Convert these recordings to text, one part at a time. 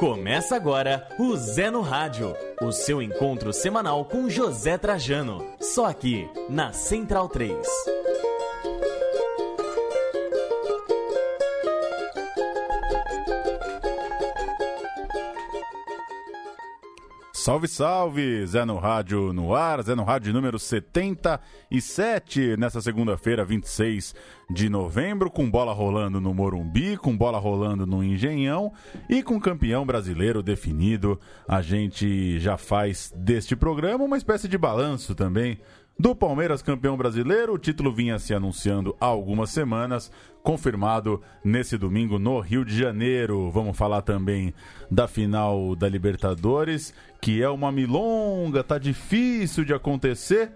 Começa agora o Zé no Rádio, o seu encontro semanal com José Trajano, só aqui na Central 3. Salve, salve! Zé no Rádio no ar, Zé no Rádio número 77, nessa segunda-feira, 26 de novembro, com bola rolando no Morumbi, com bola rolando no Engenhão e com campeão brasileiro definido. A gente já faz deste programa uma espécie de balanço também do Palmeiras campeão brasileiro. O título vinha se anunciando há algumas semanas, confirmado nesse domingo no Rio de Janeiro. Vamos falar também da final da Libertadores, que é uma milonga, tá difícil de acontecer.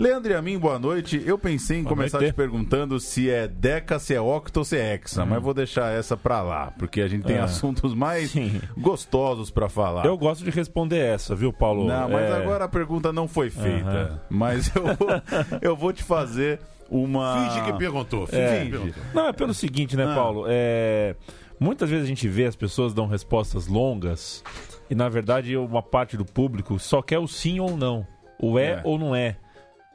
Leandro e a mim, boa noite. Eu pensei em boa começar noite. te perguntando se é Deca, se é Octo ou se é Hexa, hum. mas vou deixar essa pra lá, porque a gente tem é. assuntos mais Sim. gostosos para falar. Eu gosto de responder essa, viu, Paulo? Não, mas é... agora a pergunta não foi feita. Uhum. Mas eu vou, eu vou te fazer uma. Finge que perguntou. Finge é. que perguntou. Não, é pelo seguinte, né, ah. Paulo? É... Muitas vezes a gente vê as pessoas dão respostas longas e, na verdade, uma parte do público só quer o sim ou não. O é, é. ou não é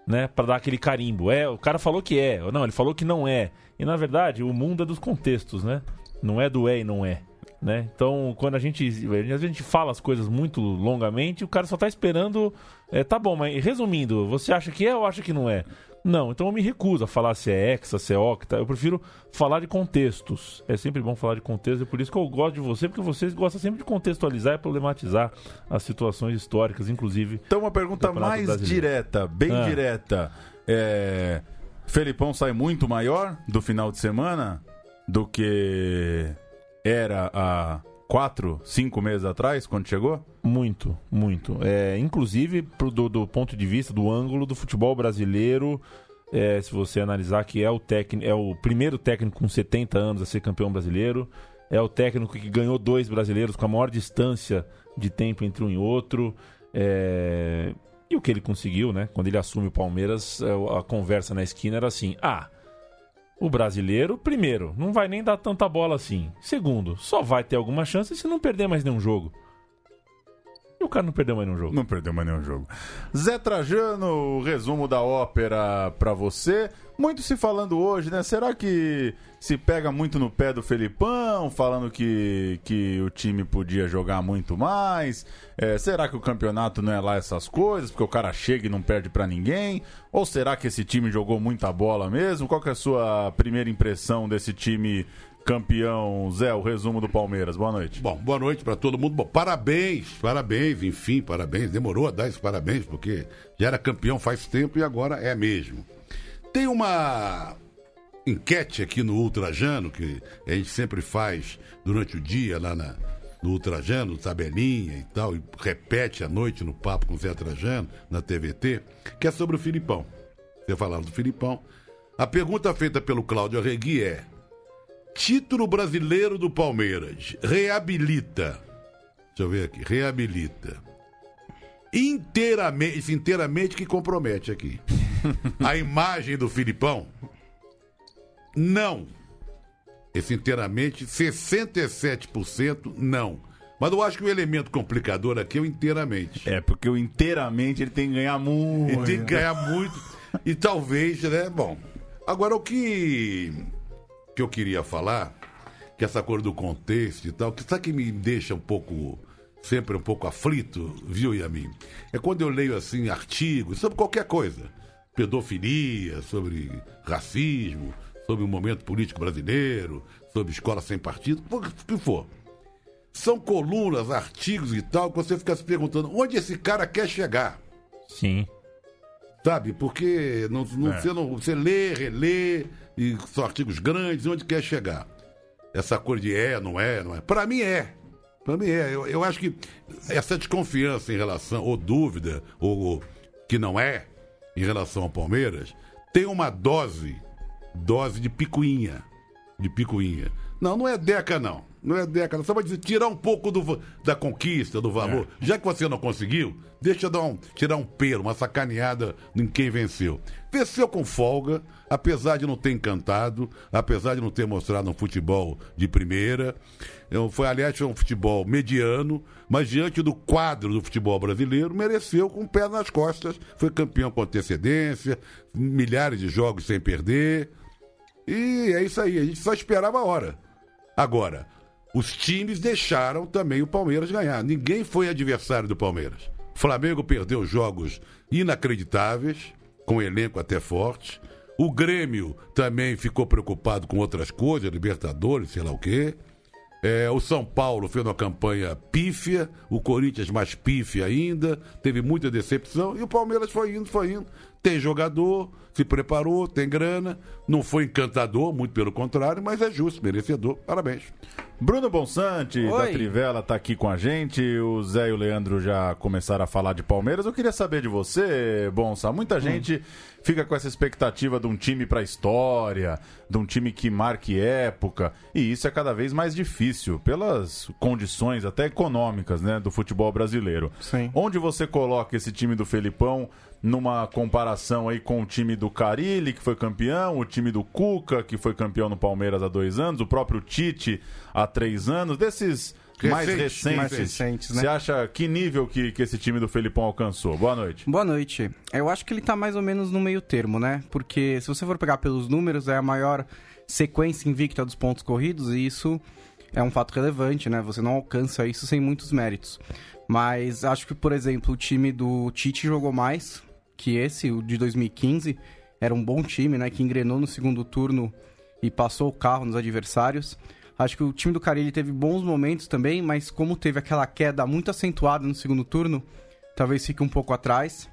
né, para dar aquele carimbo. É, o cara falou que é, ou não, ele falou que não é. E na verdade, o mundo é dos contextos, né? Não é do é e não é. Né? Então, quando a gente, às vezes a gente fala as coisas muito longamente, o cara só tá esperando. É, tá bom, mas resumindo, você acha que é ou acha que não é? Não, então eu me recuso a falar se é hexa, se é octa. Eu prefiro falar de contextos. É sempre bom falar de contextos, é por isso que eu gosto de você, porque vocês gostam sempre de contextualizar e problematizar as situações históricas, inclusive. Então, uma pergunta mais brasileiro. direta, bem ah. direta. É... Felipão sai muito maior do final de semana do que era há quatro, cinco meses atrás, quando chegou? Muito, muito. É, inclusive, pro, do, do, ponto de vista do ângulo do futebol brasileiro, é, se você analisar que é o técnico, é o primeiro técnico com 70 anos a ser campeão brasileiro, é o técnico que ganhou dois brasileiros com a maior distância de tempo entre um e outro. É... E o que ele conseguiu, né? Quando ele assume o Palmeiras, é, a conversa na esquina era assim: ah, o brasileiro, primeiro, não vai nem dar tanta bola assim. Segundo, só vai ter alguma chance se não perder mais nenhum jogo. O cara não perdeu mais nenhum jogo. Não perdeu mais nenhum jogo. Zé Trajano, resumo da ópera para você. Muito se falando hoje, né? Será que se pega muito no pé do Felipão, falando que, que o time podia jogar muito mais? É, será que o campeonato não é lá essas coisas, porque o cara chega e não perde para ninguém? Ou será que esse time jogou muita bola mesmo? Qual é a sua primeira impressão desse time campeão, Zé, o resumo do Palmeiras. Boa noite. Bom, boa noite para todo mundo. Bom, parabéns, parabéns, enfim, parabéns. Demorou a dar esses parabéns, porque já era campeão faz tempo e agora é mesmo. Tem uma enquete aqui no Ultrajano, que a gente sempre faz durante o dia lá na, no Ultrajano, tabelinha e tal, e repete à noite no papo com o Zé Trajano, na TVT, que é sobre o Filipão. Você falando do Filipão. A pergunta feita pelo Cláudio Arregui é: Título brasileiro do Palmeiras. Reabilita. Deixa eu ver aqui. Reabilita. Inteiramente, inteiramente que compromete aqui. A imagem do Filipão? Não. Esse inteiramente, 67% não. Mas eu acho que o elemento complicador aqui é o inteiramente. É, porque o inteiramente ele tem que ganhar muito. Ele tem que ganhar muito. e talvez, né? Bom. Agora, o que que eu queria falar, que essa cor do contexto e tal, que sabe que me deixa um pouco, sempre um pouco aflito, viu, Yamin? É quando eu leio, assim, artigos sobre qualquer coisa. Pedofilia, sobre racismo, sobre o momento político brasileiro, sobre escola sem partido, o que for. São colunas, artigos e tal, que você fica se perguntando onde esse cara quer chegar. Sim. Sabe? Porque não, não, é. você, não, você lê, relê, e são artigos grandes, onde quer chegar? Essa cor de é, não é, não é. Para mim é. Para mim é. Eu, eu acho que essa desconfiança em relação, ou dúvida, ou, ou que não é, em relação ao Palmeiras, tem uma dose, dose de picuinha. De picuinha. Não, não é Deca, não. Não é década. Só vai dizer, tirar um pouco do, da conquista, do valor. É. Já que você não conseguiu, deixa dar um, tirar um pelo, uma sacaneada em quem venceu. Venceu com folga, apesar de não ter encantado, apesar de não ter mostrado um futebol de primeira. É foi, aliás, foi um futebol mediano, mas diante do quadro do futebol brasileiro, mereceu com o pé nas costas. Foi campeão com antecedência, milhares de jogos sem perder. E é isso aí, a gente só esperava a hora. Agora, os times deixaram também o Palmeiras ganhar. Ninguém foi adversário do Palmeiras. O Flamengo perdeu jogos inacreditáveis, com elenco até forte. O Grêmio também ficou preocupado com outras coisas, Libertadores, sei lá o quê. É, o São Paulo fez uma campanha pífia, o Corinthians mais pífia ainda, teve muita decepção, e o Palmeiras foi indo, foi indo. Tem jogador, se preparou, tem grana, não foi encantador, muito pelo contrário, mas é justo, merecedor. Parabéns. Bruno Bonsante, Oi. da Trivela, está aqui com a gente. O Zé e o Leandro já começaram a falar de Palmeiras. Eu queria saber de você, Bonsa. Muita hum. gente fica com essa expectativa de um time para a história, de um time que marque época. E isso é cada vez mais difícil, pelas condições até econômicas né, do futebol brasileiro. Sim. Onde você coloca esse time do Felipão numa comparação aí com o time do Carilli, que foi campeão, o time do Cuca, que foi campeão no Palmeiras há dois anos, o próprio Tite há três anos, desses Recente, mais recentes. Mais recentes né? Você acha que nível que, que esse time do Felipão alcançou? Boa noite. Boa noite. Eu acho que ele tá mais ou menos no meio termo, né? Porque se você for pegar pelos números, é a maior sequência invicta dos pontos corridos e isso é um fato relevante, né? Você não alcança isso sem muitos méritos. Mas acho que, por exemplo, o time do Tite jogou mais, que esse, o de 2015, era um bom time, né? Que engrenou no segundo turno e passou o carro nos adversários. Acho que o time do Carilli teve bons momentos também, mas como teve aquela queda muito acentuada no segundo turno, talvez fique um pouco atrás.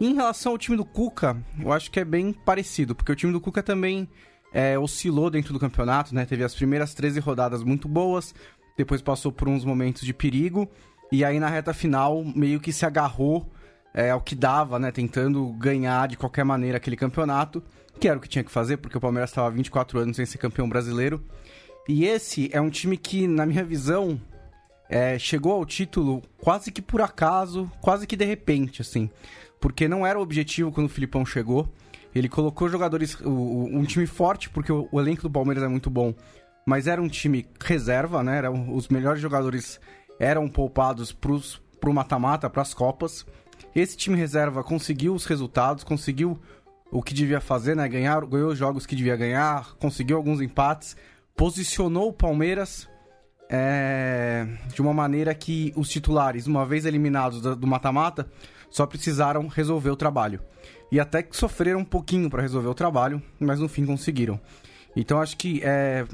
E em relação ao time do Cuca, eu acho que é bem parecido, porque o time do Cuca também é, oscilou dentro do campeonato, né? Teve as primeiras 13 rodadas muito boas, depois passou por uns momentos de perigo, e aí na reta final meio que se agarrou é, ao que dava, né? Tentando ganhar de qualquer maneira aquele campeonato, que era o que tinha que fazer, porque o Palmeiras estava 24 anos sem ser campeão brasileiro. E esse é um time que, na minha visão, é, chegou ao título quase que por acaso, quase que de repente, assim. Porque não era o objetivo quando o Filipão chegou. Ele colocou jogadores, o, o, um time forte, porque o, o, elenco do Palmeiras é muito bom. Mas era um time reserva, né? Era, os melhores jogadores eram poupados para o mata-mata, para as Copas. Esse time reserva conseguiu os resultados, conseguiu o que devia fazer, né? Ganhar, ganhou os jogos que devia ganhar, conseguiu alguns empates, posicionou o Palmeiras é, de uma maneira que os titulares, uma vez eliminados do mata-mata, só precisaram resolver o trabalho. E até que sofreram um pouquinho para resolver o trabalho, mas no fim conseguiram. Então acho que é,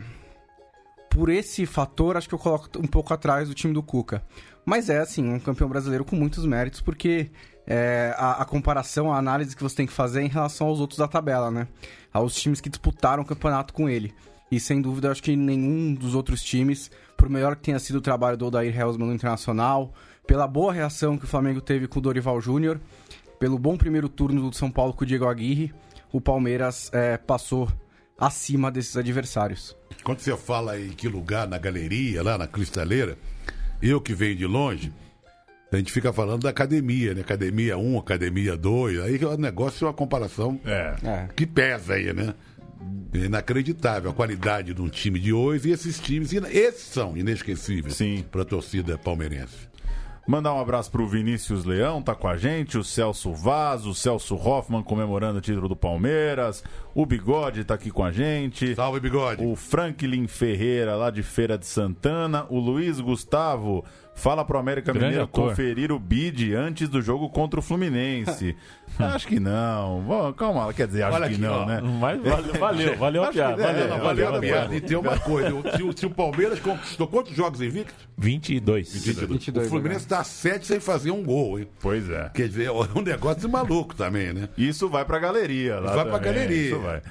por esse fator, acho que eu coloco um pouco atrás do time do Cuca. Mas é, assim, um campeão brasileiro com muitos méritos, porque é, a, a, comparação, a análise que você tem que fazer é em relação aos outros da tabela, né? Aos times que disputaram o campeonato com ele. E sem dúvida, acho que nenhum dos outros times, por melhor que tenha sido o trabalho do Odair Helmsman no Internacional, pela boa reação que o Flamengo teve com o Dorival Júnior, pelo bom primeiro turno do São Paulo com o Diego Aguirre, o Palmeiras é, passou acima desses adversários. Quando você fala em que lugar, na galeria, lá na cristaleira, eu que venho de longe, a gente fica falando da academia, né? Academia 1, academia 2. Aí o negócio é uma comparação é. é. que pesa aí, né? Inacreditável a qualidade de um time de hoje e esses times, esses são inesquecíveis para a torcida palmeirense. Mandar um abraço pro Vinícius Leão, tá com a gente, o Celso Vaz, o Celso Hoffman comemorando o título do Palmeiras, o Bigode tá aqui com a gente. Salve, Bigode. O Franklin Ferreira, lá de Feira de Santana, o Luiz Gustavo fala pro América Grande Mineiro ator. conferir o bid antes do jogo contra o Fluminense. acho que não. Bom, calma, quer dizer, acho Olha que aqui, não, ó, né? Mas valeu, valeu, valeu a piada. Valeu, valeu, valeu, a piada. E tem uma coisa, se o, se o Palmeiras conquistou quantos jogos invictos? 22. 22. 22 o Fluminense está sete sem fazer um gol, hein? Pois é. Quer dizer, é um negócio de maluco também, né? Isso vai pra galeria lá Vai também. pra galeria. Isso vai.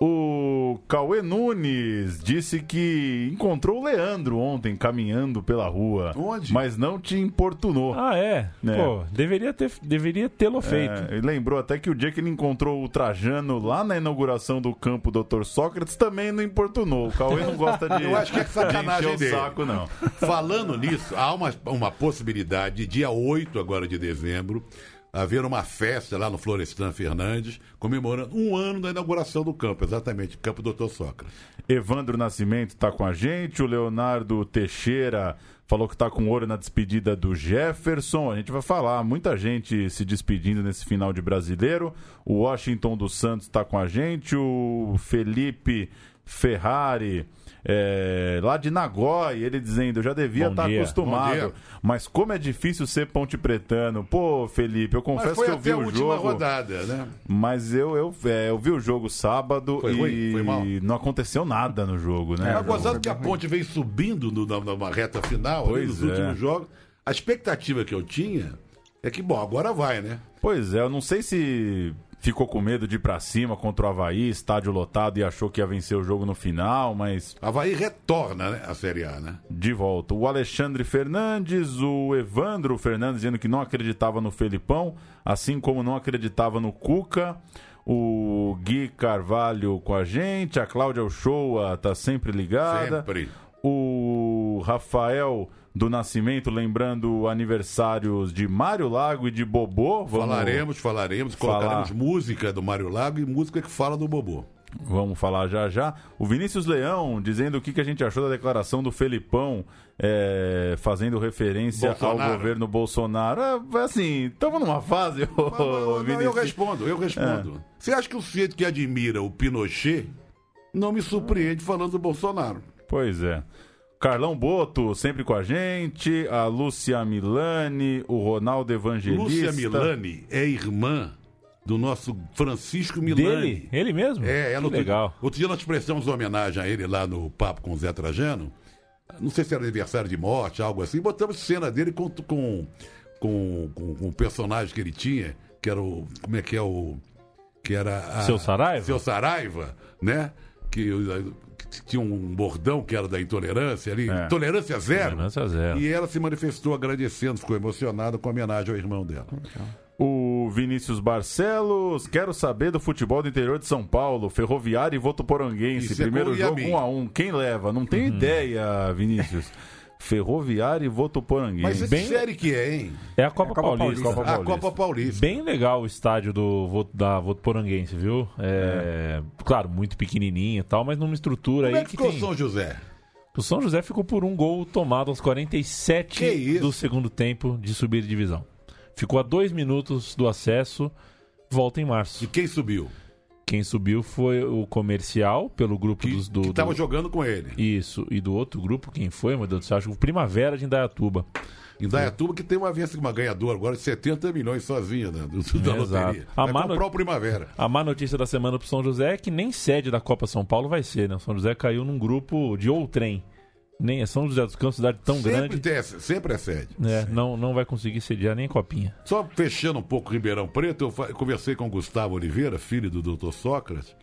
O Cauê Nunes disse que encontrou o Leandro ontem caminhando pela rua. Onde? Mas não te importunou. Ah, é? É. Pô, deveria ter, deveria tê-lo feito. É, ele lembrou até que o dia que ele encontrou o Trajano lá na inauguração do campo Dr. Sócrates também não importunou. O Cauê não gosta de, Eu acho que é sacanagem de encher dele. o saco, não. Falando nisso, há uma, uma possibilidade, dia 8 agora de dezembro, haver uma festa lá no Florestan Fernandes, comemorando um ano da inauguração do campo, exatamente, campo Dr. Sócrates. Evandro Nascimento está com a gente, o Leonardo Teixeira falou que está com ouro na despedida do Jefferson. A gente vai falar, muita gente se despedindo nesse final de brasileiro. O Washington dos Santos está com a gente, o Felipe Ferrari. é, lá de Nagói, ele dizendo, eu já devia estar. Bom acostumado, mas como é difícil ser ponte pretano. Pô, Felipe, eu confesso que eu vi a o última jogo. rodada, né? Mas eu, eu, é, eu vi o jogo sábado Foi e? Foi não aconteceu nada no jogo, né? É, gozado que a ponte veio subindo no- na, numa reta final, Pois nos é. últimos jogos. A expectativa que eu tinha é que, bom, agora vai, né? Pois é, eu não sei se ficou com medo de ir pra cima contra o Havaí, estádio lotado e achou que ia vencer o jogo no final, mas Havaí retorna né, a Série A, né? de volta. O Alexandre Fernandes, o Evandro Fernandes dizendo que não acreditava no Felipão, assim como não acreditava no Cuca. O Gui Carvalho com a gente, a Cláudia Uchoa tá sempre ligada. Sempre. O Rafael do Nascimento, lembrando aniversários de Mário Lago e de Bobô. Vamos- Falaremos, falaremos, falar. colocaremos música do Mário Lago e música que fala do Bobô. Vamos falar já já. O Vinícius Leão dizendo o que, que a gente achou da declaração do Felipão, é, fazendo referência ao Bolsonaro. governo Bolsonaro. É, assim, estamos numa fase, ô, Não, não, eu respondo, eu respondo. Você acha que o sujeito que admira o Pinochet não me surpreende falando do Bolsonaro? Pois é. Carlão Boto, sempre com a gente. A Lúcia Milani, o Ronaldo Evangelista. Lúcia Milani é irmã do nosso Francisco Milani. Dele? Ele mesmo? É, ela outro, legal. Outro dia nós prestamos uma homenagem a ele lá no Papo com o Zé Trajano. Não sei se era aniversário de morte, algo assim. Botamos cena dele com, com, com, com, com o personagem que ele tinha, que era o. Como é que é o. Que era. A, Seu Saraiva? Seu Saraiva, né? Que, que tinha um bordão que era da intolerância ali. É. Tolerância zero. Tolerância zero. E ela se manifestou agradecendo, ficou emocionada com a homenagem ao irmão dela. O Vinícius Barcelos, quero saber do futebol do interior de São Paulo, Ferroviário e Votuporanguense. Isso é Primeiro jogo Yamin. 1 a 1 Quem leva? Não tenho ideia, Vinícius. Ferroviário e Votuporanguense. Mas que Bem- série que é, hein? É a Copa, É a Copa Paulista. Paulista. Copa A Paulista. Copa Paulista. Bem legal o estádio do, da Votuporanguense, viu? É, Claro, muito pequenininho e tal, mas numa estrutura Como aí é que que ficou tem... São José? O São José ficou por um gol tomado aos 47 Que isso? do segundo tempo de subir de divisão. Ficou a dois minutos do acesso, volta em março. E quem subiu? Quem subiu foi o comercial, pelo grupo Que dos do, estava do- jogando com ele. Isso, e do outro grupo, quem foi, meu Deus do céu? Acho que o Primavera de Indaiatuba. Em Dayatuba, que tem uma vez uma ganhadora agora de 70 milhões sozinha né, do, da Exato. loteria. A Vai Mano- comprar o Primavera. A má notícia da semana pro São José é que nem sede da Copa São Paulo vai ser, né? O São José caiu num grupo de outrem. Nem é São José dos Campos, cidade tão sempre, grande, tem, sempre é sede. né? Não, não vai conseguir sediar nem copinha. Só fechando um pouco Ribeirão Preto, eu conversei com o Gustavo Oliveira, filho do Dr. Sócrates.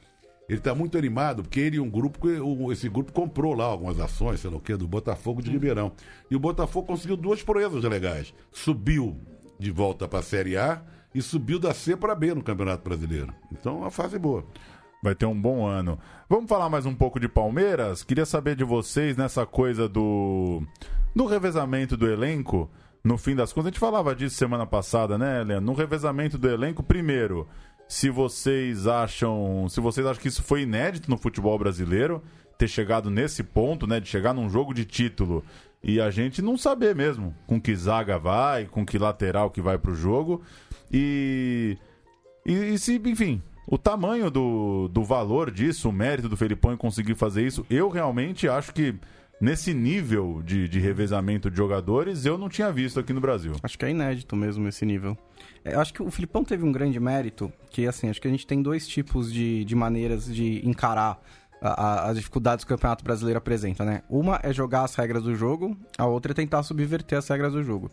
Ele está muito animado, porque ele e um grupo, esse grupo comprou lá algumas ações, sei lá o quê, do Botafogo de Ribeirão. E o Botafogo conseguiu duas proezas legais. Subiu de volta para a Série A e subiu da C para B no Campeonato Brasileiro. Então, uma fase boa. Vai ter um bom ano. Vamos falar mais um pouco de Palmeiras? Queria saber de vocês nessa coisa do. do revezamento do elenco. No fim das contas, a gente falava disso semana passada, né, Leandro? No revezamento do elenco, primeiro, se vocês acham. Se vocês acham que isso foi inédito no futebol brasileiro, ter chegado nesse ponto, né? De chegar num jogo de título e a gente não saber mesmo com que zaga vai, com que lateral que vai pro jogo. E. E, e se, enfim, o tamanho do, do valor disso, o mérito do Felipão em conseguir fazer isso, eu realmente acho que nesse nível de, de revezamento de jogadores, eu não tinha visto aqui no Brasil. Acho que é inédito mesmo esse nível. É, eu acho que o Filipão teve um grande mérito, que assim, acho que a gente tem dois tipos de, de maneiras de encarar a- a- as dificuldades que o Campeonato Brasileiro apresenta, né? Uma é jogar as regras do jogo, a outra é tentar subverter as regras do jogo.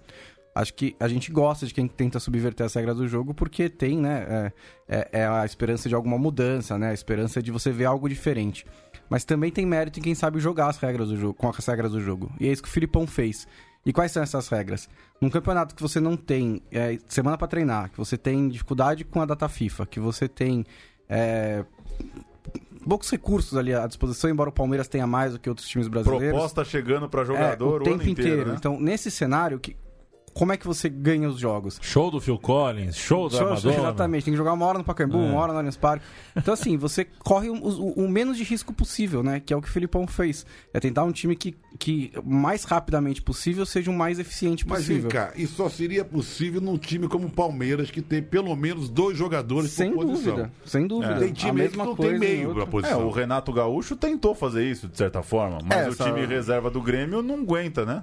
Acho que a gente gosta de quem tenta subverter as regras do jogo porque tem, né? É, é, é a esperança de alguma mudança, né? A esperança de você ver algo diferente. Mas também tem mérito em quem sabe jogar as regras do jogo, com as regras do jogo. E é isso que o Filipão fez. E quais são essas regras? Num campeonato que você não tem é, semana para treinar, que você tem dificuldade com a data FIFA, que você tem é, poucos recursos ali à disposição, embora o Palmeiras tenha mais do que outros times brasileiros. Proposta chegando para jogador é, o tempo o inteiro. inteiro. Né? Então, nesse cenário, que, como é que você ganha os jogos? Show do Phil Collins, show do Show- Madonna. Exatamente, tem que jogar uma hora no Pacaembu, É. uma hora no Allianz Parque. Então, assim, você corre o, o- o menos de risco possível, né? Que é o que o Filipão fez. É tentar um time que, que mais rapidamente possível seja o mais eficiente Mas vem possível. cá, isso só seria possível num time como o Palmeiras, que tem pelo menos dois jogadores Sem por posição. dúvida, sem dúvida. Tem A time que mesma não coisa tem em meio pra É, posição. o Renato Gaúcho tentou fazer isso, de certa forma, mas É, o essa- time reserva do Grêmio não aguenta, né?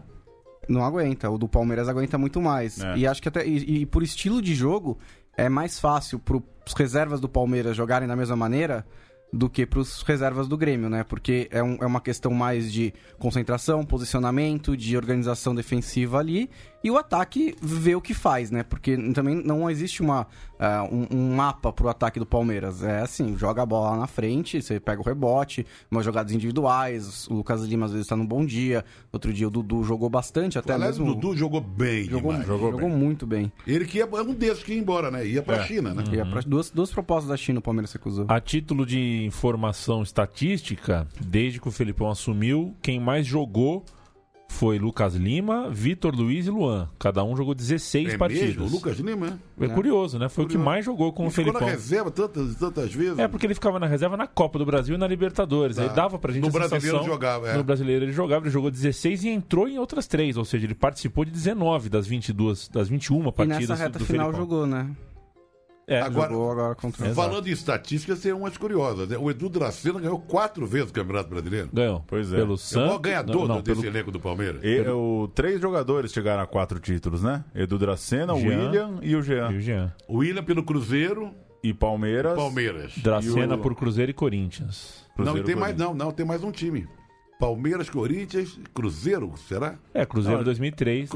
Não aguenta. O do Palmeiras aguenta muito mais. É. E acho que até. E, e por estilo de jogo, é mais fácil para os reservas do Palmeiras jogarem da mesma maneira do que para os reservas do Grêmio, né? Porque é, um- é uma questão mais de concentração, posicionamento, de organização defensiva ali e o ataque vê o que faz, né? Porque também não existe uma, ah, um, um mapa pro ataque do Palmeiras. É assim, joga a bola lá na frente, você pega o rebote, umas jogadas individuais, o Lucas Lima às vezes tá num bom dia, outro dia o Dudu jogou bastante, até Aliás, o mesmo... Dudu jogou bem Jogou, demais. jogou, bem. muito bem. Ele que ia, é um desses que ia embora, né? Ia pra É. China, né? E é pra- duas, duas propostas da China o Palmeiras recusou. A título de informação estatística, desde que o Felipão assumiu, quem mais jogou foi Lucas Lima, Vitor Luiz e Luan. Cada um jogou 16 É partidas. mesmo? O Lucas Lima, É curioso, né? Foi o que Curioso. mais jogou com Ele o ficou na Felipão. reserva tantas, tantas vezes. É porque ele ficava na reserva na Copa do Brasil e na Libertadores. Aí Tá. dava pra gente No a brasileiro sensação... jogava, é. No brasileiro ele jogava, ele jogou 16 e entrou em outras três, ou seja, ele participou de 19 das 22, das 21 E partidas nessa reta do final Felipão. jogou, né? É, Agora- Jogou agora contra o... Falando em estatísticas, tem umas curiosas. né? O Edu Dracena ganhou quatro vezes o Campeonato Brasileiro. ganhou. Pois é. Pelo É o Santos. maior ganhador não, não, desse pelo elenco do Palmeiras. E, o, três jogadores chegaram a quatro títulos, né? Edu Dracena, o. William e o Jean. E o Jean. O William pelo Cruzeiro, E Palmeiras. Palmeiras. Dracena E o- por Cruzeiro e Corinthians. não, e Cruzeiro, tem mais, não, não, tem mais um time. Palmeiras, Corinthians, Cruzeiro, será? É, Cruzeiro Não, 2003. né?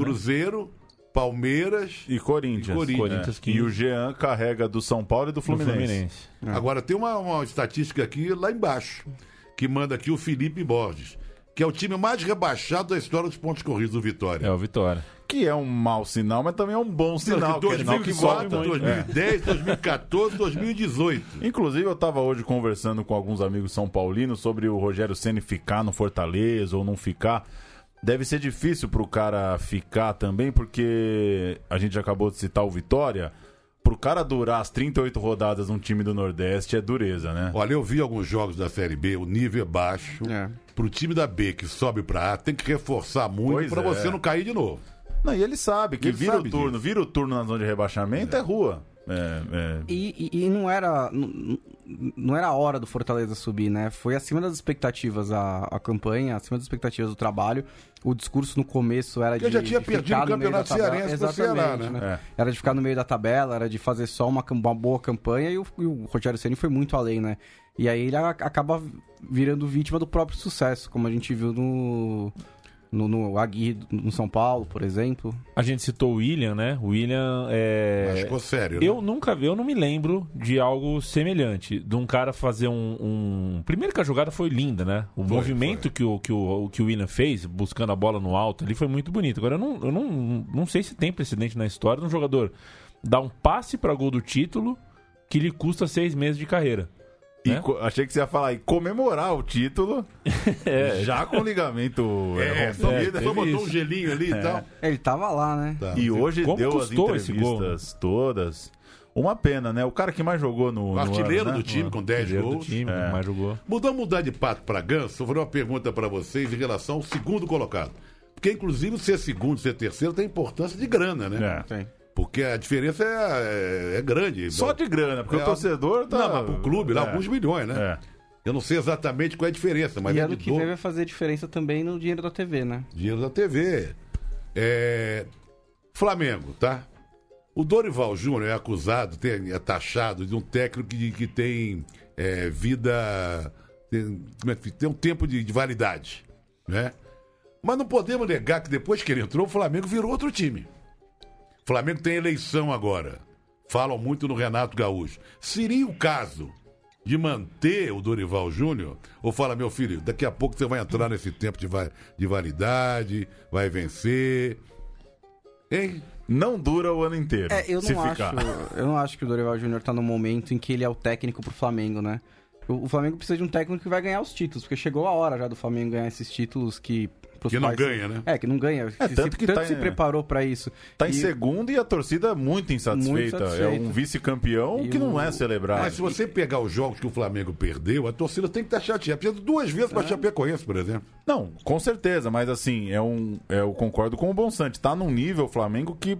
Palmeiras. E Corinthians. E Corinthians. Corinthians, É. que- E o Jean carrega do São Paulo e do Fluminense. Fluminense. Agora tem uma, uma estatística aqui lá embaixo, que manda aqui o Felipe Borges, que é o time mais rebaixado da história dos pontos corridos do Vitória. É o Vitória. Que é um mau sinal, mas também é um bom sinal. que é sinal que 2004, volta. 2010, 2014, 2018. Inclusive, eu estava hoje conversando com alguns amigos são paulinos sobre o Rogério Ceni ficar no Fortaleza ou não ficar. Deve ser difícil pro cara ficar também, porque a gente acabou de citar o Vitória. Pro cara durar as 38 rodadas num time do Nordeste é dureza, né? Olha, eu vi alguns jogos da Série B, o nível é baixo. É. Pro time da B que sobe pra A, tem que reforçar muito Pois pra é. você não cair de novo. Não, e ele sabe que Ele vira sabe o turno, disso. vira o turno na zona de rebaixamento é, rua. É, é, E, e- e não era não, não era a hora do Fortaleza subir, né? Foi acima das expectativas a, a campanha, acima das expectativas do trabalho. O discurso no começo era Porque de já tinha de perdido ficar o no meio da Campeonato tabela. Cearense pro Ceará, Exatamente, né? Era de ficar no meio da tabela, era de fazer só uma, uma boa campanha e o, e o Rogério Ceni foi muito além, né? E aí ele acaba virando vítima do próprio sucesso, como a gente viu no no, no Aguirre no São Paulo, por exemplo. A gente citou o William, né? O William é. Mas ficou sério, né? Eu nunca vi, eu não me lembro de algo semelhante. De um cara fazer um. um- Primeiro que a jogada foi linda, né? O Foi, movimento foi. Que, o, que, o, que o William fez, buscando a bola no alto ali, foi muito bonito. Agora, eu não, eu não, não sei se tem precedente na história de um jogador dar um passe para gol do título que lhe custa seis meses de carreira. E né? co- achei que você ia falar e comemorar o título já com ligamento é, É, só, rompido. só botou isso. um gelinho ali e tal. Ele tava lá, né? Tá. E hoje Como deu as entrevistas todas. Uma pena, né? O cara que mais jogou no. O no artilheiro ano, né? do time com 10 Artilheiro do gols. time, É. mais jogou. Mudando mudar de pato para ganso, eu vou fazer uma pergunta para vocês em relação ao segundo colocado. Porque, inclusive, ser segundo, ser terceiro tem importância de grana, né? É. Tem. Porque a diferença é, é- é grande. Só de grana, porque É, o torcedor tá. Não, mas pro clube, lá, É. alguns milhões, né? É. Eu não sei exatamente qual é a diferença, mas e é ano de que do- vem vai fazer diferença também no dinheiro da TV, né? dinheiro da TV. É, Flamengo, tá? O Dorival Júnior é acusado, tem- é taxado de um técnico que, que tem é, vida. Tem, como é que- tem um tempo de, de validade, né? Mas não podemos negar que depois que ele entrou, o Flamengo virou outro time. Flamengo tem eleição agora. Falam muito no Renato Gaúcho. Seria o caso de manter o Dorival Júnior? Ou fala, meu filho, daqui a pouco você vai entrar nesse tempo de, va de validade, vai vencer. Hein? Não dura o ano inteiro. É, eu se não, acho, ficar. eu não acho que o Dorival Júnior tá no momento em que ele é o técnico pro Flamengo, né? O, o Flamengo precisa de um técnico que vai ganhar os títulos, porque chegou a hora já do Flamengo ganhar esses títulos que. Pros Que não quais- ganha, né? É, que não ganha. que tanto se, que tanto tá se em- preparou pra isso. Tá em E- segundo e a torcida muito insatisfeita. Muito É um vice-campeão que não o- é celebrado. Mas se você pegar os jogos que o Flamengo perdeu, a torcida tem que estar chateada. Precisa duas vezes É. para Chapecoense, por exemplo. Não, com certeza, mas assim, é um, é, eu concordo com o Bonsante. Tá num nível Flamengo que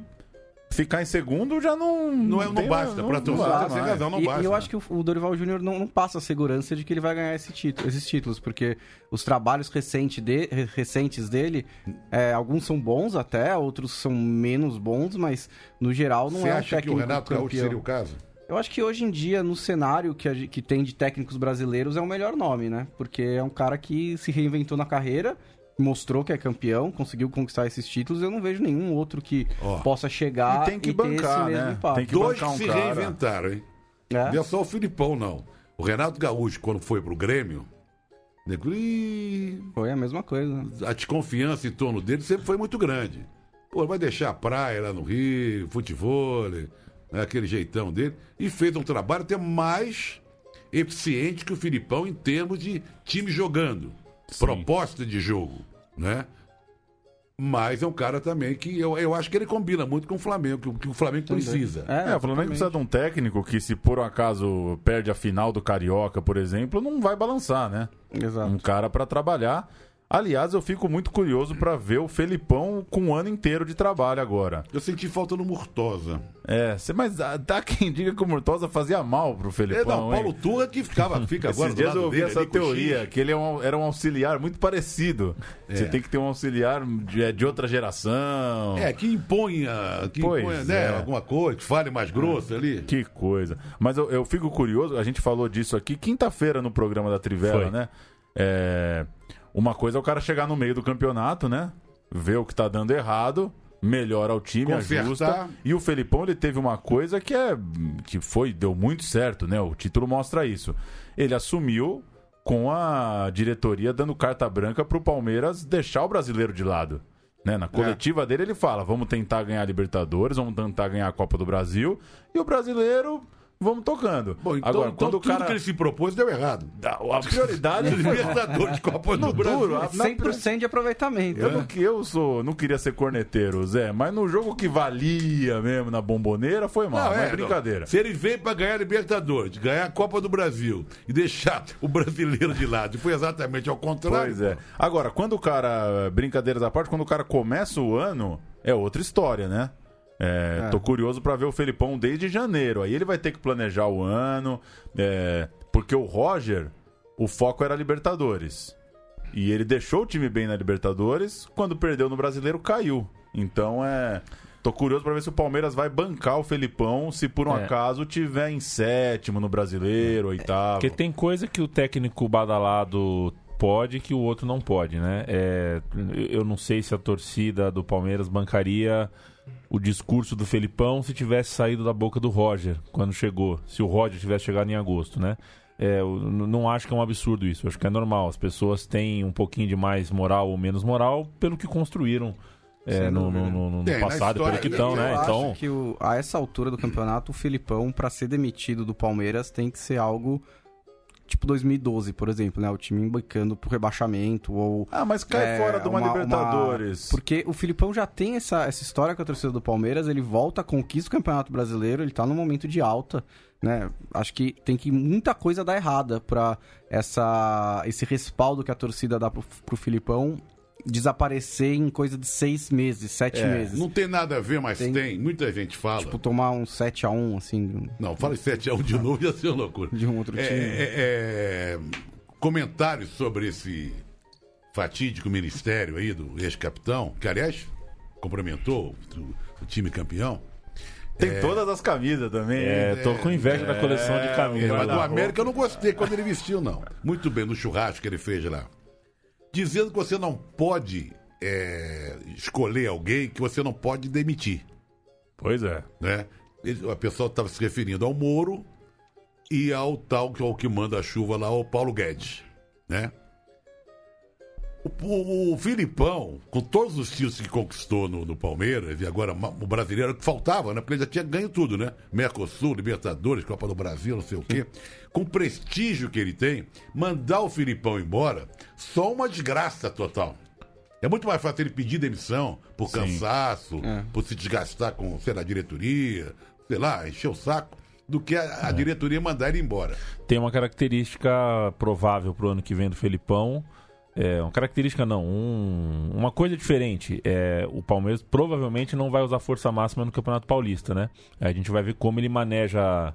ficar em segundo já não. Não, é, não tem- basta. não torcida, mais. razão, não e, basta. e eu acho que o, Dorival Júnior não, não passa a segurança de que ele vai ganhar esse título- esses títulos, porque os trabalhos recente de- re- recentes dele, é, alguns são bons até, outros são menos bons, mas no geral não Você é um acha que o técnico Renato Gaúcho seria o caso? Eu acho que hoje em dia, no cenário que, a que tem de técnicos brasileiros, é o melhor nome, né? Porque é um cara que se reinventou na carreira, mostrou que é campeão, conseguiu conquistar esses títulos. Eu não vejo nenhum outro que Ó. possa chegar E tem que ter bancar, esse mesmo né? impacto. Tem que Dois bancar um se cara. reinventaram, hein? É. Não é só o Filipão, não. O Renato Gaúcho, quando foi pro Grêmio, nego, "Ih, Foi a mesma coisa. a desconfiança em torno dele sempre foi muito grande. Pô, vai deixar a praia lá no Rio, futebol, né, aquele jeitão dele. E fez um trabalho até mais eficiente que o Filipão em termos de time jogando. Proposta de jogo, né? Mas é um cara também que eu, eu acho que ele combina muito com o Flamengo, que, o- que o Flamengo precisa. É, o Flamengo precisa de um técnico que, se por um acaso perde a final do Carioca, por exemplo, não vai balançar, né? Exato. Um cara pra trabalhar. Aliás, eu fico muito curioso pra ver o Felipão com um ano inteiro de trabalho agora. Eu senti falta no Murtosa. É, mas ah, tá quem diga que o Murtosa fazia mal pro É, Felipão, não, Paulo hein? Turra que ficava, fica agora Esses do dias lado eu ouvi dele essa ali, com o teoria, X. que ele é um- era um auxiliar muito parecido. Você tem que ter um auxiliar de, de outra geração. É, que imponha, que Pois imponha né, é. alguma coisa, que fale mais grosso ali. Que coisa. Mas eu, eu fico curioso, a gente falou disso aqui quinta-feira no programa da Trivela, Foi. né? É, uma coisa é o cara chegar no meio do campeonato, né? Ver o que tá dando errado, melhora o time, Consertar. ajusta. E o Felipão, ele teve uma coisa que é que foi, deu muito certo, né? O título mostra isso. Ele assumiu com a diretoria dando carta branca pro Palmeiras deixar o brasileiro de lado. Né? Na coletiva dele, ele fala: vamos tentar ganhar a Libertadores, vamos tentar ganhar a Copa do Brasil. E o brasileiro, vamos tocando. Bom, então, Agora, então quando o tudo cara. que ele se propôs deu errado. A prioridade. Libertadores, Copa do No Brasil. duro, a- na 100% de aproveitamento. Eu, não, que- eu sou, não queria ser corneteiro, Zé, mas no jogo que valia mesmo na bomboneira foi mal, Não, não é, é, brincadeira. não. Se ele veio pra ganhar a Libertadores, ganhar a Copa do Brasil e deixar o brasileiro de lado, e foi exatamente ao contrário. Pois é. Agora, quando o cara, brincadeiras à parte, quando o cara começa o ano, é outra história, né? É, Tô curioso pra ver o Felipão desde janeiro. Aí ele vai ter que planejar o ano, é, porque o Roger, o foco era Libertadores. E ele deixou o time bem na Libertadores, quando perdeu no Brasileiro, caiu. Então é. Tô curioso pra ver se o Palmeiras vai bancar o Felipão se por um É. acaso tiver em sétimo no Brasileiro, oitavo. Porque tem coisa que o técnico badalado pode que o outro não pode, né? É, eu não sei se a torcida do Palmeiras bancaria o discurso do Felipão se tivesse saído da boca do Roger quando chegou, se o Roger tivesse chegado em agosto, né? É, não acho que é um absurdo isso, eu acho que é normal. As pessoas têm um pouquinho de mais moral ou menos moral pelo que construíram é, no, no- no- no na passado, história, pelo que eu- estão, Eu né? acho Então, que o- a essa altura do campeonato, o Filipão, pra ser demitido do Palmeiras, tem que ser algo tipo 2012, por exemplo, né? O time embicando pro rebaixamento ou... Ah, mas cai É, fora de uma, uma- Libertadores. Porque o Filipão já tem essa, essa história com a torcida do Palmeiras, ele volta, conquista o Campeonato Brasileiro, ele tá num momento de alta, né? Acho que tem que muita coisa dar errada pra essa, esse respaldo que a torcida dá pro, pro Filipão desaparecer em coisa de seis meses, sete É, meses. Não tem nada a ver, mas tem. Tem. Muita gente fala. Tipo, tomar um 7x1, assim, Não, fala em 7x1 de novo, ia ser uma loucura. de um outro É, time. é, é, comentários sobre esse fatídico ministério aí do ex-capitão, que aliás cumprimentou o, o time campeão. Tem todas as camisas também. é, tô com inveja da coleção de É, camisas. mas do América eu não gostei quando ele vestiu, não. Muito bem, no churrasco que ele fez lá. Dizendo que você não pode é, escolher alguém que você não pode demitir. Pois é. né? Ele- a pessoa estava se referindo ao Moro e ao tal que ao que manda a chuva lá, o Paulo Guedes, né? O, o- o Filipão, com todos os títulos que conquistou no, no Palmeiras, e agora o brasileiro que faltava, né? Porque ele já tinha ganho tudo, né? Mercosul, Libertadores, Copa do Brasil, não sei o quê. Com o prestígio que ele tem, mandar o Filipão embora, só uma desgraça total. É muito mais fácil ele pedir demissão por cansaço, por se desgastar com, sei lá, a diretoria, sei lá, encher o saco, do que a, a diretoria mandar ele embora. Tem uma característica provável pro ano que vem do Felipão. É, uma característica não, um- uma coisa diferente. É, o Palmeiras provavelmente não vai usar força máxima no Campeonato Paulista, né? A gente vai ver como ele maneja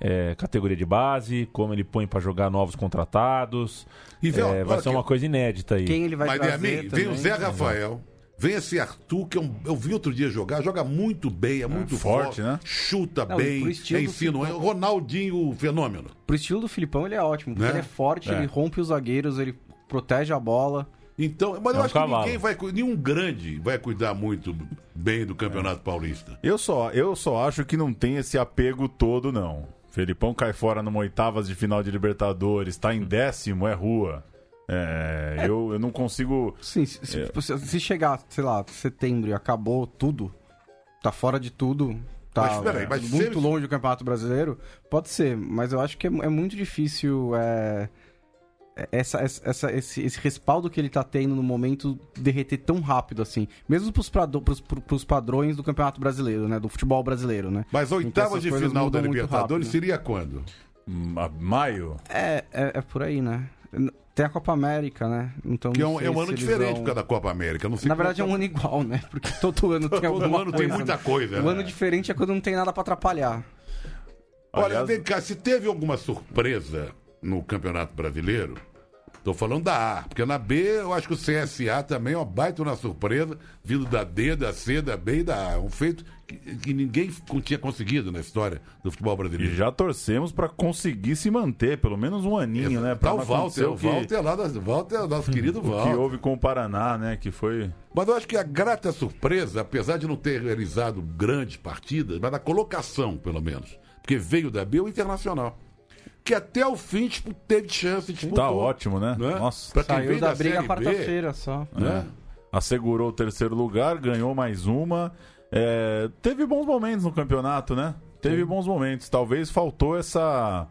é, categoria de base, como ele põe pra jogar novos contratados. E vê, É, ó, vai ser uma coisa inédita aí. Quem ele vai Mas, trazer amigo, vem o também, Zé né? Rafael, vem esse Arthur, que é um- eu vi outro dia jogar, joga muito bem, é muito forte, forte, né? chuta Não, bem, é. Filipão. É Ronaldinho fenômeno. Pro estilo do Filipão, ele é ótimo. Porque Né? ele é forte, É. ele rompe os zagueiros, ele protege a bola. Então, mas É eu um acho cavalo. que ninguém vai, nenhum grande vai cuidar muito bem do Campeonato Paulista. Eu só, eu só acho que não tem esse apego todo, não. Felipão cai fora numa oitavas de final de Libertadores, tá em décimo, é rua. É, Eu, eu não consigo. Sim, se, se- se- se chegar, sei lá, setembro e acabou tudo, tá fora de tudo, tá Mas peraí, mas muito se ele- longe do Campeonato Brasileiro, pode ser, mas eu acho que é, é muito difícil é, essa, essa, esse, esse respaldo que ele tá tendo no momento derreter tão rápido assim. Mesmo pros, prado- pros, pro- pros padrões do Campeonato Brasileiro, né? Do futebol brasileiro, né? Mas Então oitavas essas de final da Libertadores rápido. seria quando? hum, a- Maio? É, é, é por aí, né? Tem a Copa América, né? Então, Que é um, é um ano diferente vão- por causa da Copa América. Não sei Na verdade é um ano igual, né? Porque todo ano tem Todo alguma ano coisa. tem muita coisa. O né? ano diferente é quando não tem nada pra atrapalhar. Olha, Aliás- vem cá, se teve alguma surpresa no Campeonato Brasileiro, tô falando da A, porque na B eu acho que o CSA também é uma baita uma surpresa, vindo da D, da C, da B e da A. Um feito que, que ninguém tinha conseguido na história do futebol E brasileiro. já torcemos pra conseguir se manter, pelo menos um aninho, né? Pra Tá o Walter, o o que, Walter lá, das- Walter, é nosso querido o que Walter. houve com o Paraná, né? Que foi. Mas eu acho que a grata surpresa, apesar de não ter realizado grandes partidas, mas na colocação, pelo menos, porque veio da B o Internacional. Que até o fim tipo, teve chance de disputar. Tá ótimo, né? Né? Nossa. Pra quem Saiu da briga quarta-feira só. Né? assegurou o terceiro lugar, ganhou mais uma. É, teve bons momentos no campeonato, né? Teve bons momentos. Talvez faltou essa.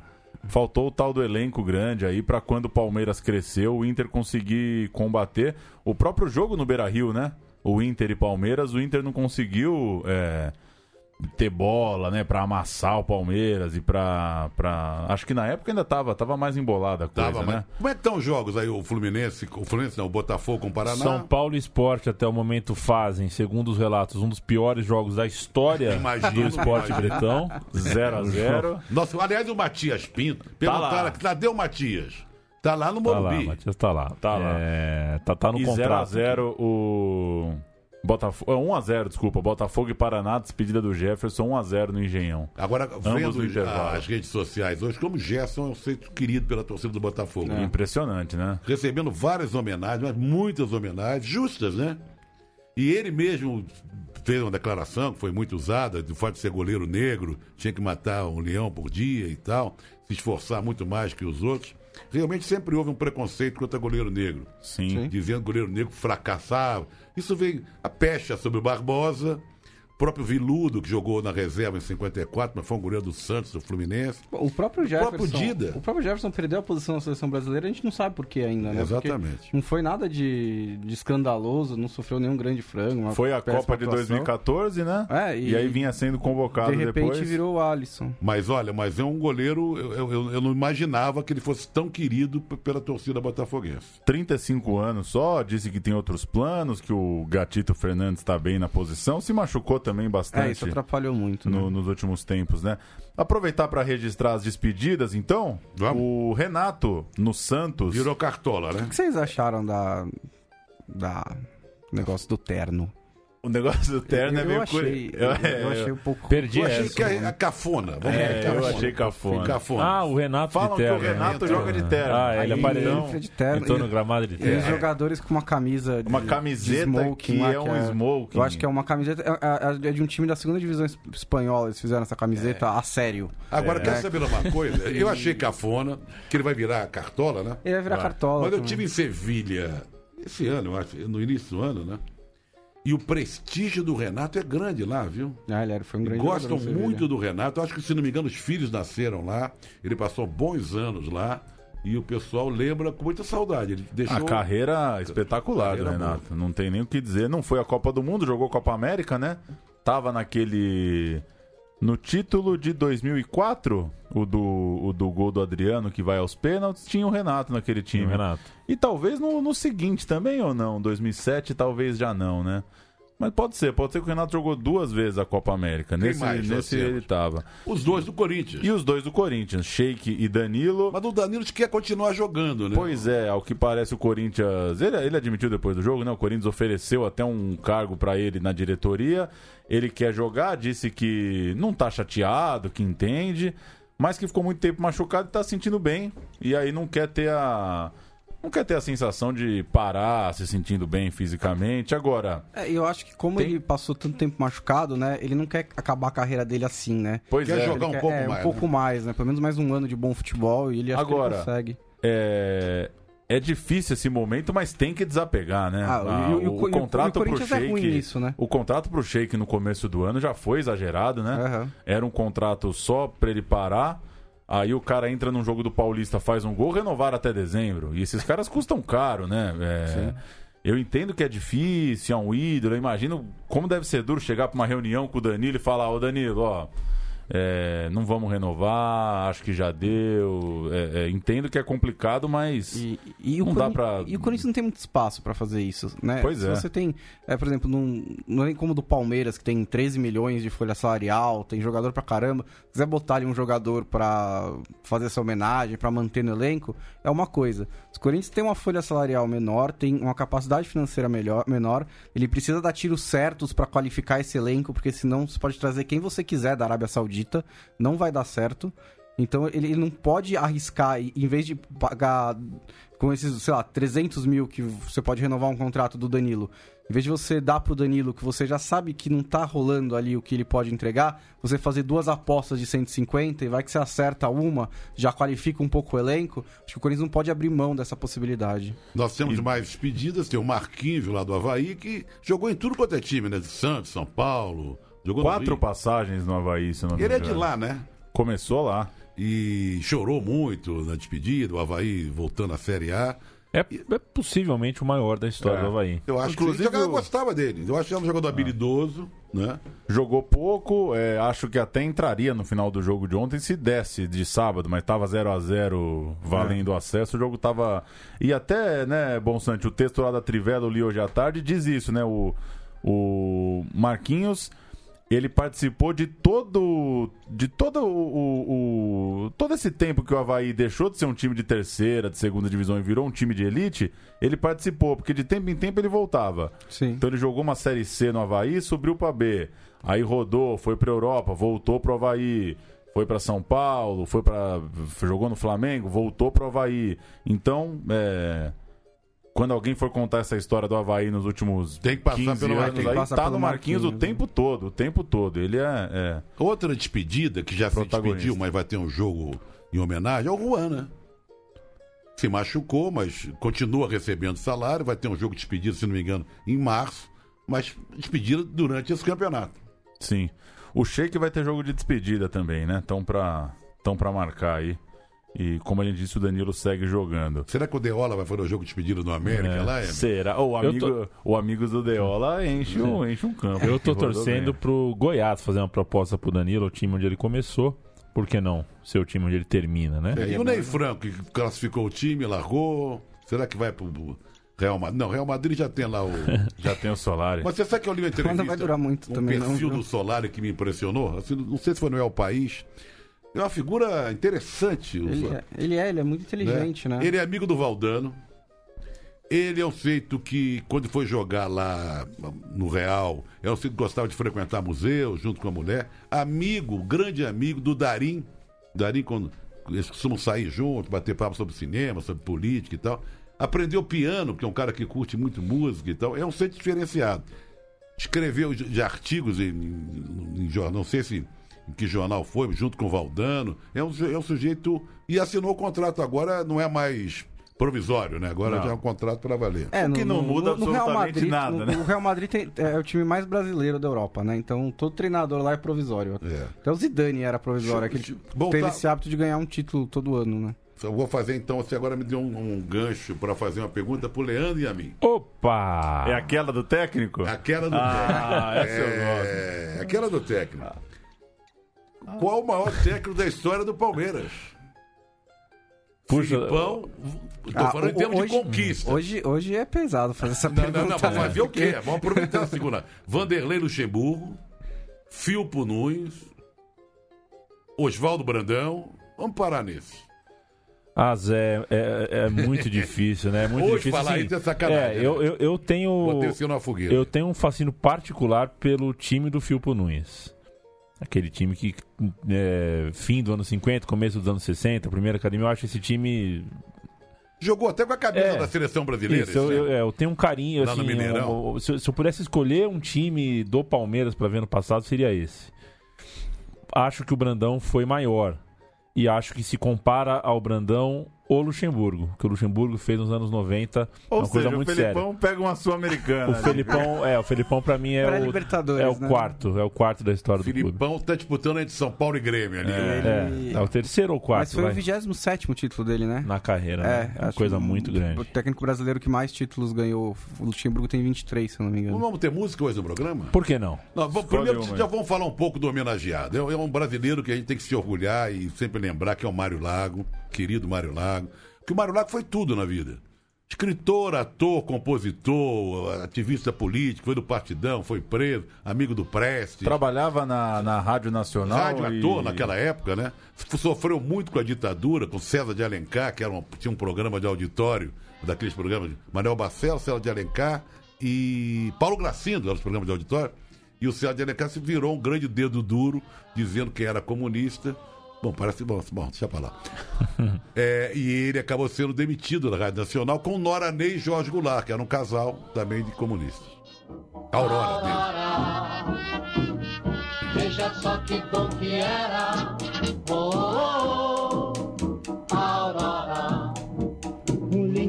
Faltou o tal do elenco grande aí pra quando o Palmeiras cresceu, o Inter conseguir combater. O próprio jogo no Beira Rio, né? O Inter e Palmeiras, o Inter não conseguiu é, ter bola, né? Pra amassar o Palmeiras e pra. pra... Acho que na época ainda tava, tava mais embolada a coisa, Tava, né? como é que estão os jogos aí, o Fluminense, o Fluminense não, o Botafogo com o Paraná? São Paulo e Sport até o momento fazem, segundo os relatos, um dos piores jogos da história Imagino, do esporte bretão. 0 a 0 Nossa, aliás, o Matias Pinto, perguntaram lá. aqui, cadê o Matias? Tá lá no Tá lá, Morumbi. Matias tá lá. Tá lá. É, tá, tá no e contrato. 0x0 o. Botafogo. 1x0, desculpa. Botafogo e Paraná, despedida do Jefferson, 1x0 no Engenhão. Agora, no vendo as redes sociais hoje, como o Gerson é um ser querido pela torcida do Botafogo. né? Impressionante, né? recebendo várias homenagens, mas muitas homenagens, justas, né? E ele mesmo fez uma declaração que foi muito usada, do fato de ser goleiro negro, tinha que matar um leão por dia e tal, se esforçar muito mais que os outros. Realmente sempre houve um preconceito contra goleiro negro, Sim. dizendo que o goleiro negro fracassava. Isso veio a pecha sobre o Barbosa, próprio Viludo, que jogou na reserva em 54, mas foi um goleiro do Santos, do Fluminense. O próprio Jefferson. próprio Dida. O próprio Jefferson perdeu a posição na seleção brasileira, a gente não sabe por que ainda, né? Porque Exatamente. Não foi nada de, de escandaloso, não sofreu nenhum grande frango. Foi a Copa de atuação. 2014, né? É, e... e- aí vinha sendo convocado De repente depois. virou o Alisson. Mas olha, mas é um goleiro, eu, eu, eu não imaginava que ele fosse tão querido pela torcida botafoguense. 35 anos só, disse que tem outros planos, que o Gatito Fernandes está bem na posição. Se machucou também bastante. É, isso atrapalhou muito. né? no- nos últimos tempos, né? Aproveitar para registrar as despedidas, então. Vamos. O Renato no Santos. Virou cartola, né? O que vocês acharam da. da. negócio do terno? O negócio do terno é eu, meio... achei, eu, é, eu achei um pouco... Perdi Eu achei essa. que é, é cafona. Vamos É, lá, eu achei cafona. Cafona. Ah, o Renato Falam de que o terno. né? Renato joga de terno. Ah, ele apareceu. entra de terno. Entrou no E- gramado de E os terno. jogadores com uma camisa de, Uma de camiseta smoking que é um smoking. Eu acho que é uma camiseta. É, é- é de um time da segunda divisão es- espanhola. Eles fizeram essa camiseta a sério. Agora, É. quer saber de uma coisa? Eu achei cafona, que ele vai virar cartola, né? Ele vai virar Vai. cartola. Mas eu também. tive em Sevilha esse ano, eu acho, no início do ano, né? E o prestígio do Renato é grande lá, viu? Ah, ele era- foi um grande Gostam jogador muito do Renato. Acho que, se não me engano, os filhos nasceram lá. Ele passou bons anos lá. E o pessoal lembra com muita saudade. Ele deixou. A carreira espetacular do Carreira Renato. Não tem nem o que dizer. Não foi a Copa do Mundo, jogou Copa América, né? Tava naquele. No título de 2004, o do, o do gol do Adriano, que vai aos pênaltis, tinha o Renato naquele time. Renato. E talvez no, no seguinte também ou não? 2007 talvez já não, né? Mas pode ser, pode ser que o Renato jogou duas vezes a Copa América. Quem Nesse, mais nesse ele tava. Os dois do Corinthians. E os dois do Corinthians, Sheik e Danilo. Mas o Danilo quer continuar jogando, né? Pois é, ao que parece o Corinthians. Ele, ele admitiu depois do jogo, né? O Corinthians ofereceu até um cargo pra ele na diretoria. Ele quer jogar, disse que não tá chateado, que entende, mas que ficou muito tempo machucado e tá se sentindo bem. E aí não quer ter a. Não quer ter a sensação de parar se sentindo bem fisicamente. Agora, É, eu acho que como Tem- ele passou tanto tempo machucado, né? Ele não quer acabar a carreira dele assim, né? pois Quer é. jogar um quer- pouco é, mais, Um pouco né? mais, né? Pelo menos mais um ano de bom futebol e ele acho Agora, que ele consegue. É, é difícil esse momento, mas tem que desapegar, né? Ah, Ah, e o- e o- o, o- contrato e o pro é ruim Sheik, nisso, né? o contrato pro Sheik no começo do ano já foi exagerado, né? Aham. Era um contrato só pra ele parar. Aí o cara entra num jogo do Paulista, faz um gol, renovaram até dezembro. E esses caras custam caro, né? É, eu entendo que é difícil, é um ídolo. Eu imagino como deve ser duro chegar pra uma reunião com o Danilo e falar: Ô Danilo, ó. É, não vamos renovar, acho que já deu. É, é, entendo que é complicado, mas. E, e o Não dá pra- e o Corinthians não tem muito espaço pra fazer isso, né? Pois Se é. você tem, é, por exemplo, num, não é nem como o do Palmeiras, que tem 13 milhões de folha salarial, tem jogador pra caramba. Se quiser botar ali um jogador pra fazer essa homenagem, pra manter no elenco, é uma coisa. O Corinthians tem uma folha salarial menor, tem uma capacidade financeira melhor, menor, ele precisa dar tiros certos pra qualificar esse elenco, porque senão você pode trazer quem você quiser da Arábia Saudita, não vai dar certo. Então ele, ele não pode arriscar, e, em vez de pagar com esses, sei lá, 300 mil que você pode renovar um contrato do Danilo, em vez de você dar pro Danilo que você já sabe que não tá rolando ali o que ele pode entregar, você fazer duas apostas de 150 e vai que você acerta uma, já qualifica um pouco o elenco, acho que o Corinthians não pode abrir mão dessa possibilidade. Nós temos mais despedidas, tem o Marquinhos lá do Havaí, que jogou em tudo quanto é time, né? De Santos, São Paulo. Jogou Quatro passagens no Havaí, se eu não me Ele é de lá, né? Começou lá. E chorou muito na despedida, o Havaí voltando à Série A. É, é possivelmente o maior da história É. do Havaí. Eu acho Inclusive, que ele o- gostava dele. Eu acho que ele é um jogador habilidoso, né? Jogou pouco, é, acho que até entraria no final do jogo de ontem se desse de sábado, mas tava 0 a 0 valendo o acesso, o jogo tava. E até, né, Bom Sante, o texto lá da Trivela, eu li hoje à tarde, diz isso, né? O, o Marquinhos. Ele participou de todo. de todo o, o- o- todo esse tempo que o Havaí deixou de ser um time de terceira, de segunda divisão e virou um time de elite. Ele participou, porque de tempo em tempo ele voltava. Sim. Então ele jogou uma Série C no Havaí, subiu pra B. Aí rodou, foi pra Europa, voltou pro Havaí. Foi pra São Paulo, foi para jogou no Flamengo, voltou pro Havaí. Então, é, quando alguém for contar essa história do Havaí nos últimos Tem que passar 15 pelo anos, Marquinhos. aí Passa tá pelo no Marquinhos, o Marquinhos, né? tempo todo, o tempo todo. Ele é, é- Outra despedida que já se despediu, mas vai ter um jogo em homenagem, é o Juan, né? Se machucou, mas continua recebendo salário. Vai ter um jogo de despedida, se não me engano, em março. Mas despedida durante esse campeonato. sim. O Sheik vai ter jogo de despedida também, né? Então pra, tão pra marcar aí. E como a gente disse, o Danilo segue jogando. Será que o Deola vai fazer o jogo de despedida no América É, lá? É? Será? O, amigo, o Amigos do Deola enche um, enche um campo. Eu tô rodou torcendo bem. pro Goiás fazer uma proposta pro Danilo, o time onde ele começou. Por que não? Ser o time onde ele termina, né? É, e o Ney Franco, que classificou o time, largou. Será que vai pro Real Madrid? Não, Real Madrid já tem lá o. Já tem o Solari. Mas você sabe que eu li uma entrevista? Não vai durar muito um também, não, perfil viu? do Solari que me impressionou. Assim, não sei se foi no El País. É uma figura interessante. Ele é, ele é, ele é muito né? inteligente, né? Ele é amigo do Valdano. Ele é um feito que, quando foi jogar lá no Real, é um feito que gostava de frequentar museu junto com a mulher. Amigo, grande amigo do Darim. Darim, quando eles costumam sair juntos, bater papo sobre cinema, sobre política e tal. Aprendeu piano, que é um cara que curte muito música e tal. É um feito diferenciado. Escreveu de, de artigos em, em, em jornal, não sei se em que jornal foi, junto com o Valdano. É um, é um sujeito. E assinou o contrato agora, não é mais provisório, né? Agora Não. já é um contrato para valer. É, O que não muda no Real absolutamente Madrid, nada, no- né? O Real Madrid tem- é o time mais brasileiro da Europa, né? Então todo treinador lá é provisório. É. Até o Zidane era provisório. Deixa- Aquele, deixa- voltar- Teve esse hábito de ganhar um título todo ano, né? Eu vou fazer então, você agora me deu um, um gancho para fazer uma pergunta pro Leandro e a mim. Opa! É aquela do técnico? Aquela do Ah, técnico. essa eu é, aquela do técnico. Qual o maior técnico da história do Palmeiras? Puxa, Filipão, tô Ah, falando em termos hoje- de conquista. Hoje, hoje é pesado fazer essa Não, pergunta. não, não, pra né? fazer o quê? Vamos aproveitar a segunda. Vanderlei Luxemburgo, Filpo Nunes, Oswaldo Brandão. Vamos parar nesse. Ah, Zé, é, é muito difícil, né? É muito Hoje difícil. falar assim, isso é sacanagem, É, eu, né? eu, eu tenho. Eu tenho um fascínio particular pelo time do Filpo Nunes. Aquele time que, é, fim do ano 50, começo dos anos 60, primeira academia, eu acho esse time. Jogou até com a cabeça É. da seleção brasileira. Isso, eu, é, eu tenho um carinho. Lá no Assim, Mineirão. um- um- se, eu- se eu pudesse escolher um time do Palmeiras pra ver no passado, seria esse. Acho que o Brandão foi maior. E acho que se compara ao Brandão o Luxemburgo, que o Luxemburgo fez nos anos 90, Ou uma seja, coisa o muito séria. Felipão pega uma sul-americana. O né? Felipão, é, o Felipão pra mim é o, Pré-Libertadores, é o né? quarto, é o quarto da história do clube. Filipão tá disputando entre São Paulo e Grêmio ali. É, é o terceiro ou quarto, Mas foi vai, o 27 título dele, né? na carreira, É, né? É uma coisa muito O grande. técnico brasileiro que mais títulos ganhou, o Luxemburgo tem 23, se eu não me Não engano. vamos ter música hoje no programa? Por que não? Não, vamos- primeiro uma já vamos falar um pouco do homenageado. É, é um brasileiro que a gente tem que se orgulhar e sempre lembrar que é o Mário Lago, querido Mário Lago. Que o Mário Lago foi tudo na vida. Escritor, ator, compositor, ativista político, foi do Partidão, foi preso, amigo do Preste. Trabalhava na, na Rádio Nacional. Rádio e... ator naquela época, né? Sofreu muito com a ditadura, com César de Alencar, que era um- tinha um programa de auditório, daqueles programas de Manuel Bacel, César de Alencar e Paulo Gracindo, eram os programas de auditório. E o César de Alencar se virou um grande dedo duro, dizendo que era comunista. Bom, parece bom, bom deixa pra lá. É, e ele acabou sendo demitido da Rádio Nacional com Nora Ney e Jorge Goulart, que era um casal também de comunistas. A Aurora dele. Veja só que bom que era. Oh, oh,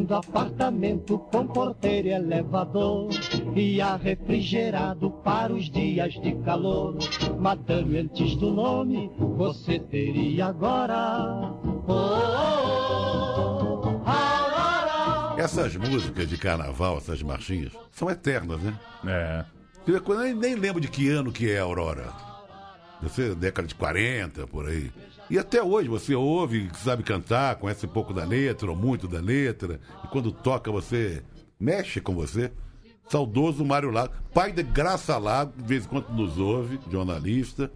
lindo apartamento com porteiro e elevador. E ar refrigerado para os dias de calor. Madame, antes do nome, você teria agora. Oh, oh, oh, Aurora. Essas músicas de carnaval, essas marchinhas, são eternas, né? É. Eu nem, nem lembro de que ano que é a Aurora. Deve ser década de 40, por aí. E até hoje você ouve, sabe cantar, conhece um pouco da letra, ou muito da letra, e quando toca você mexe com você. Saudoso Mário Lago, pai de Graça Lago, de vez em quando nos ouve, jornalista.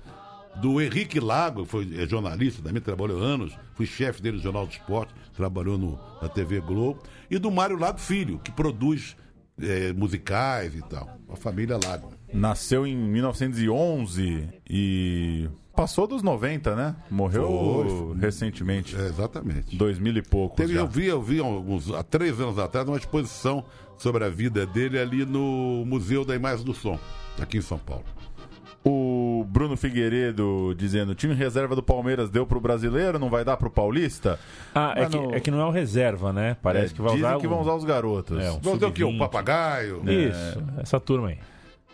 Do Henrique Lago, foi é jornalista, também trabalhou anos, fui chefe dele no Jornal do Esporte, trabalhou no, na TV Globo. E do Mário Lago Filho, que produz é, musicais e tal. A família Lago. Nasceu em 1911 e passou dos 90, né? Morreu Foi. recentemente. É, exatamente. 2000 e pouco. Teve, já. eu vi, eu vi alguns, há três anos atrás uma exposição sobre a vida dele ali no Museu da Imagem do Som, aqui em São Paulo. O Bruno Figueiredo dizendo: o time reserva do Palmeiras deu pro brasileiro, não vai dar pro paulista? Ah, é que, é que não é o reserva, né? Parece É, que vai dizem usar. que o- vão usar os garotos. É, um Vamos dizer o quê? O sub-20. papagaio? Isso, essa turma aí.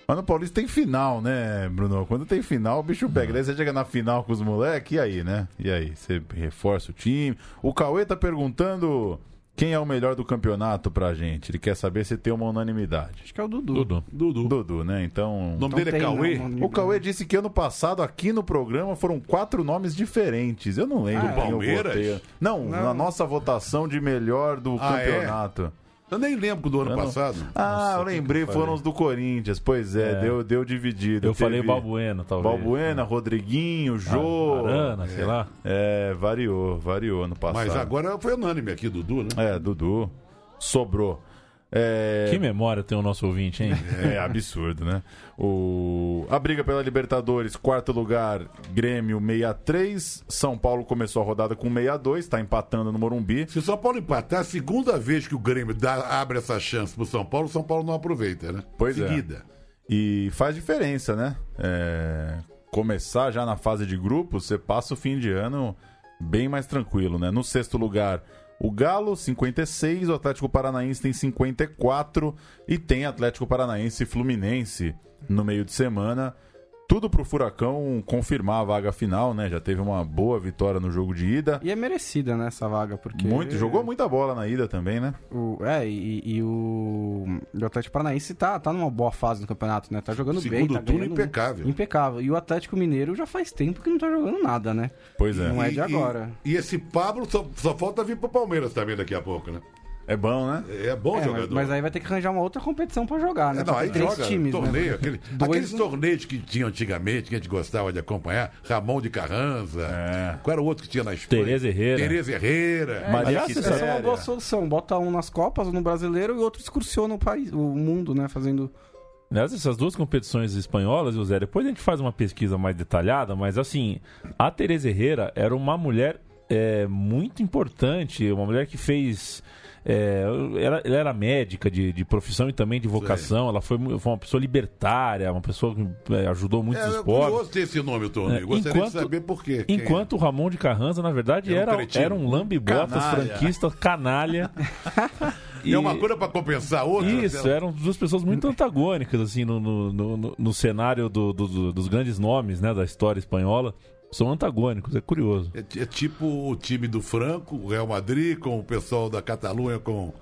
Mas no Paulista tem final, né, Bruno? Quando tem final, o bicho pega. Daí você chega na final com os moleques, e aí, né? E aí? Você reforça o time. O Cauê tá perguntando quem é o melhor do campeonato pra gente. Ele quer saber se tem uma unanimidade. Acho que é o Dudu. Dudu. Dudu. Dudu, né? Então. O nome dele é Cauê? O Cauê disse que ano passado, aqui no programa, foram quatro nomes diferentes. Eu não lembro Ah, quem eu Palmeiras? votei. Não, Não. na nossa votação de melhor do Ah, é? Eu nem lembro do ano Eu não- passado. Ah, eu lembrei, que eu falei. foram os do Corinthians. Pois é, É. Deu, deu dividido. Eu falei Teve Balbuena, talvez. Balbuena, Rodriguinho, Jô. Arana, sei lá. É, variou, variou ano passado. Mas agora foi unânime aqui, Dudu, né? É, Dudu. Sobrou. É... Que memória tem o nosso ouvinte, hein? É absurdo, né? O... A briga pela Libertadores, quarto lugar, Grêmio 63. São Paulo começou a rodada com 62, tá empatando no Morumbi. Se o São Paulo empatar, a segunda vez que o Grêmio dá- abre essa chance pro São Paulo, o São Paulo não aproveita, né? Pois é. Seguida. E faz diferença, né? É, Começar já na fase de grupos, você passa o fim de ano bem mais tranquilo, né? No sexto lugar, o Galo, 56, o Atlético Paranaense tem 54 e tem Atlético Paranaense e Fluminense no meio de semana. Tudo pro Furacão confirmar a vaga final, né? Já teve uma boa vitória no jogo de ida. E é merecida, né, essa vaga, porque... Muito, jogou muita bola na ida também, né? O, é, e, e o, o Atlético Paranaense tá, tá numa boa fase no campeonato, né? Tá jogando bem, Segundo tá turno impecável. Impecável. E o Atlético Mineiro já faz tempo que não tá jogando nada, né? Pois é. Não é E- de e- agora. E, esse Pablo só, só falta vir pro Palmeiras também daqui a pouco, né? É bom, né? É bom É, mas, jogador. mas aí vai ter que arranjar uma outra competição pra jogar, né? É, não, aí Tem três joga times, torneio, né? aquele- Dois aqueles torneios que tinham antigamente, que a gente gostava de acompanhar, Ramon de Carranza, É. qual era o outro que tinha na Espanha? Tereza Herrera. Tereza Herrera. Maria Aliás, essa é uma boa solução. Bota um nas Copas, um no Brasileiro e outro excursiona o país, o mundo, né? Fazendo. Aliás, essas duas competições espanholas, José, depois a gente faz uma pesquisa mais detalhada, mas assim, a Tereza Herrera era uma mulher é, muito importante, uma mulher que fez. É, ela, ela era médica de, de profissão e também de vocação. Ela foi, foi uma pessoa libertária, uma pessoa que é, ajudou muitos É, é esportes. curioso ter esse nome, torneio. É, Gostaria enquanto- de saber por quê. Quem é? Enquanto o Ramon de Carranza, na verdade, Era um era, era um lambibotas Canalha. franquista, canalha. é uma coisa pra compensar outra. Isso, eram duas pessoas muito antagônicas, assim, no, no, no- no- no cenário do- do- do- dos grandes nomes, né, da história espanhola. São antagônicos, é curioso. É, é tipo o time do Franco, o Real Madrid, com o pessoal da Catalunha com,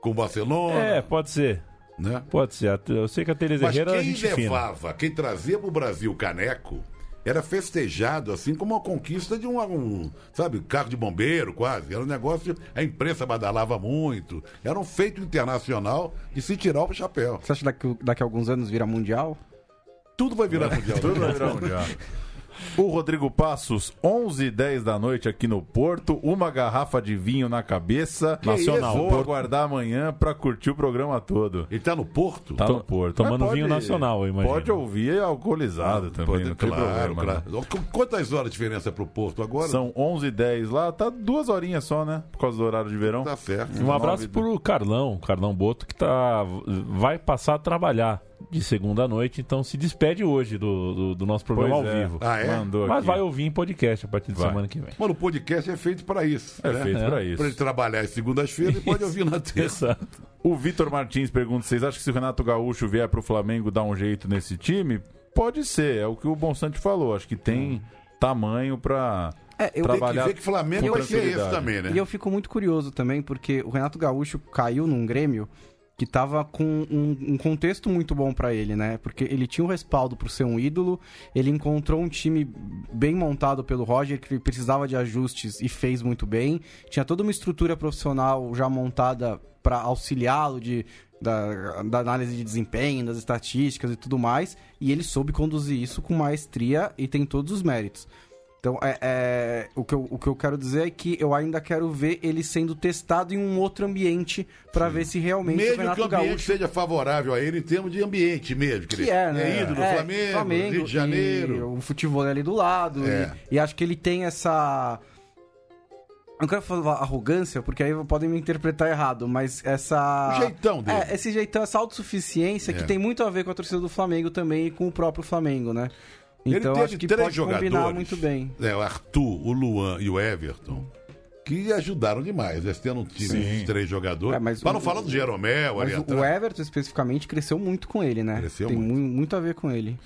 com o Barcelona. É, pode ser, né? pode ser. Eu sei que a Tereza Mas Herrera quem gente fina. levava, quem trazia pro Brasil o caneco, era festejado assim como uma conquista de um, um, sabe, carro de bombeiro quase. Era um negócio, a imprensa badalava muito. Era um feito internacional de se tirar o chapéu. Você acha que daqui, daqui a alguns anos vira mundial? Tudo vai virar mundial. Tudo vai virar mundial. O Rodrigo Passos, 11 h 10 da noite aqui no Porto, uma garrafa de vinho na cabeça. Nacional. Vou Porto. aguardar amanhã pra curtir o programa todo. Ele tá no Porto? Tá no Porto. tomando Mas vinho nacional, eu imagino. Pode ouvir alcoolizado também, Pode- não tem claro, problema. né? claro. Qu- Quantas horas de diferença pro Porto agora? São 11 h 10 lá, tá duas horinhas só, né? Por causa do horário de verão. Tá certo. Um abraço pro Carlão, Carlão Boto, que tá, vai passar a trabalhar de segunda à noite, então se despede hoje do, do, do nosso programa Pois ao é. vivo. Ah, é? Mandou Mas aqui. vai ouvir em podcast a partir de Vai. semana que vem. Mano, o podcast é feito pra isso. É né? feito pra Pra isso. ele trabalhar às segundas-feiras e pode ouvir na terça. Exato. O Vitor Martins pergunta: vocês acham que se o Renato Gaúcho vier pro Flamengo dar um jeito nesse time? Pode ser, é o que o Bonsante falou. Acho que tem tamanho pra É, eu Tem que trabalhar. ver que Flamengo vai ser esse também, né? E eu fico muito curioso também, porque o Renato Gaúcho caiu num Grêmio que tava com um, um contexto muito bom pra ele, né? Porque ele tinha um respaldo por ser um ídolo, ele encontrou um time bem montado pelo Roger, que precisava de ajustes e fez muito bem. Tinha toda uma estrutura profissional já montada pra auxiliá-lo de da, da análise de desempenho, das estatísticas e tudo mais, e ele soube conduzir isso com maestria e tem todos os méritos. Então, é, é, o, que eu, o que eu quero dizer é que eu ainda quero ver ele sendo testado em um outro ambiente pra ver se realmente o Mesmo que Renato o ambiente Gaúcho... seja favorável a ele em termos de ambiente mesmo. Que é, né? ídolo do É, Flamengo, Rio de Janeiro. O futebol é ali do lado. É. E, e acho que ele tem essa... Não quero falar arrogância, porque aí podem me interpretar errado, mas essa... O jeitão dele. É, esse jeitão, essa autossuficiência que É. tem muito a ver com a torcida do Flamengo também e com o próprio Flamengo, né? Ele Então teve acho que três pode jogadores, combinar muito bem. né, o Arthur, o Luan e o Everton, que ajudaram demais. Eles tendo um time de três jogadores. É, mas Para não falar do Jeromel ali atrás. o Everton, especificamente, cresceu muito com ele, né? Cresceu Tem muito. mu- muito a ver com ele.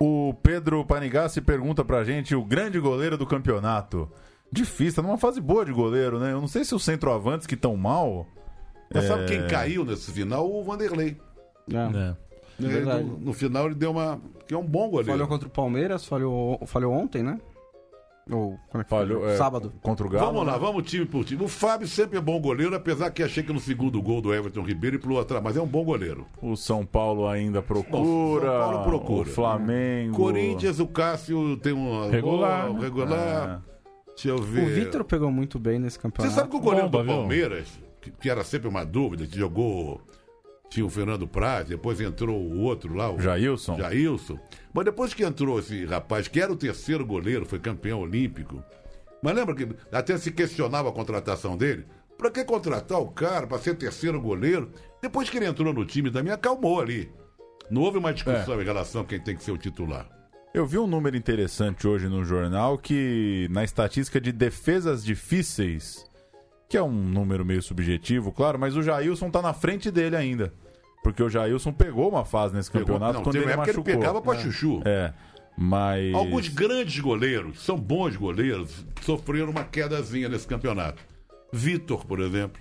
O Pedro Panigassi pergunta pra gente o grande goleiro do campeonato. Difícil, tá numa fase boa de goleiro, né? Eu não sei se os centroavantes que estão mal. Mas sabe é, quem caiu nesse final? O Vanderlei. É. É. Ele, Verdade. no, no final ele deu uma. que é um bom goleiro. Falhou contra o Palmeiras, falhou, falhou ontem, né? Ou como é que Falhou, foi? é, Sábado. Contra o Galo. Vamos lá, né? vamos time por time. O Fábio sempre é bom goleiro, apesar que achei que no segundo gol do Everton Ribeiro ele pulou atrás, mas é um bom goleiro. O São Paulo ainda procura. São Paulo procura. O Flamengo. Corinthians, o Cássio tem um Regular, gol, né? regular. Deixa eu ver. O Vitor pegou muito bem nesse Você campeonato. sabe que o goleiro Bomba, do? Palmeiras, que, que era sempre uma dúvida, que jogou tinha o Fernando Praz, depois entrou o outro lá, o Jailson. Jailson. Mas depois que entrou esse rapaz, que era o terceiro goleiro, foi campeão olímpico. Mas lembra que até se questionava a contratação dele? Pra que contratar o cara pra ser terceiro goleiro? Depois que ele entrou no time também, acalmou ali. Não houve uma discussão em relação a quem tem que ser o titular. Eu vi um número interessante hoje no jornal que na estatística de defesas difíceis, que é um número meio subjetivo, claro, mas o Jailson tá na frente dele ainda. Porque o Jailson pegou uma fase nesse campeonato não, quando ele machucou. ele pegava pra chuchu. É. Mas Alguns grandes goleiros, são bons goleiros, sofreram uma quedazinha nesse campeonato. Vitor, por exemplo.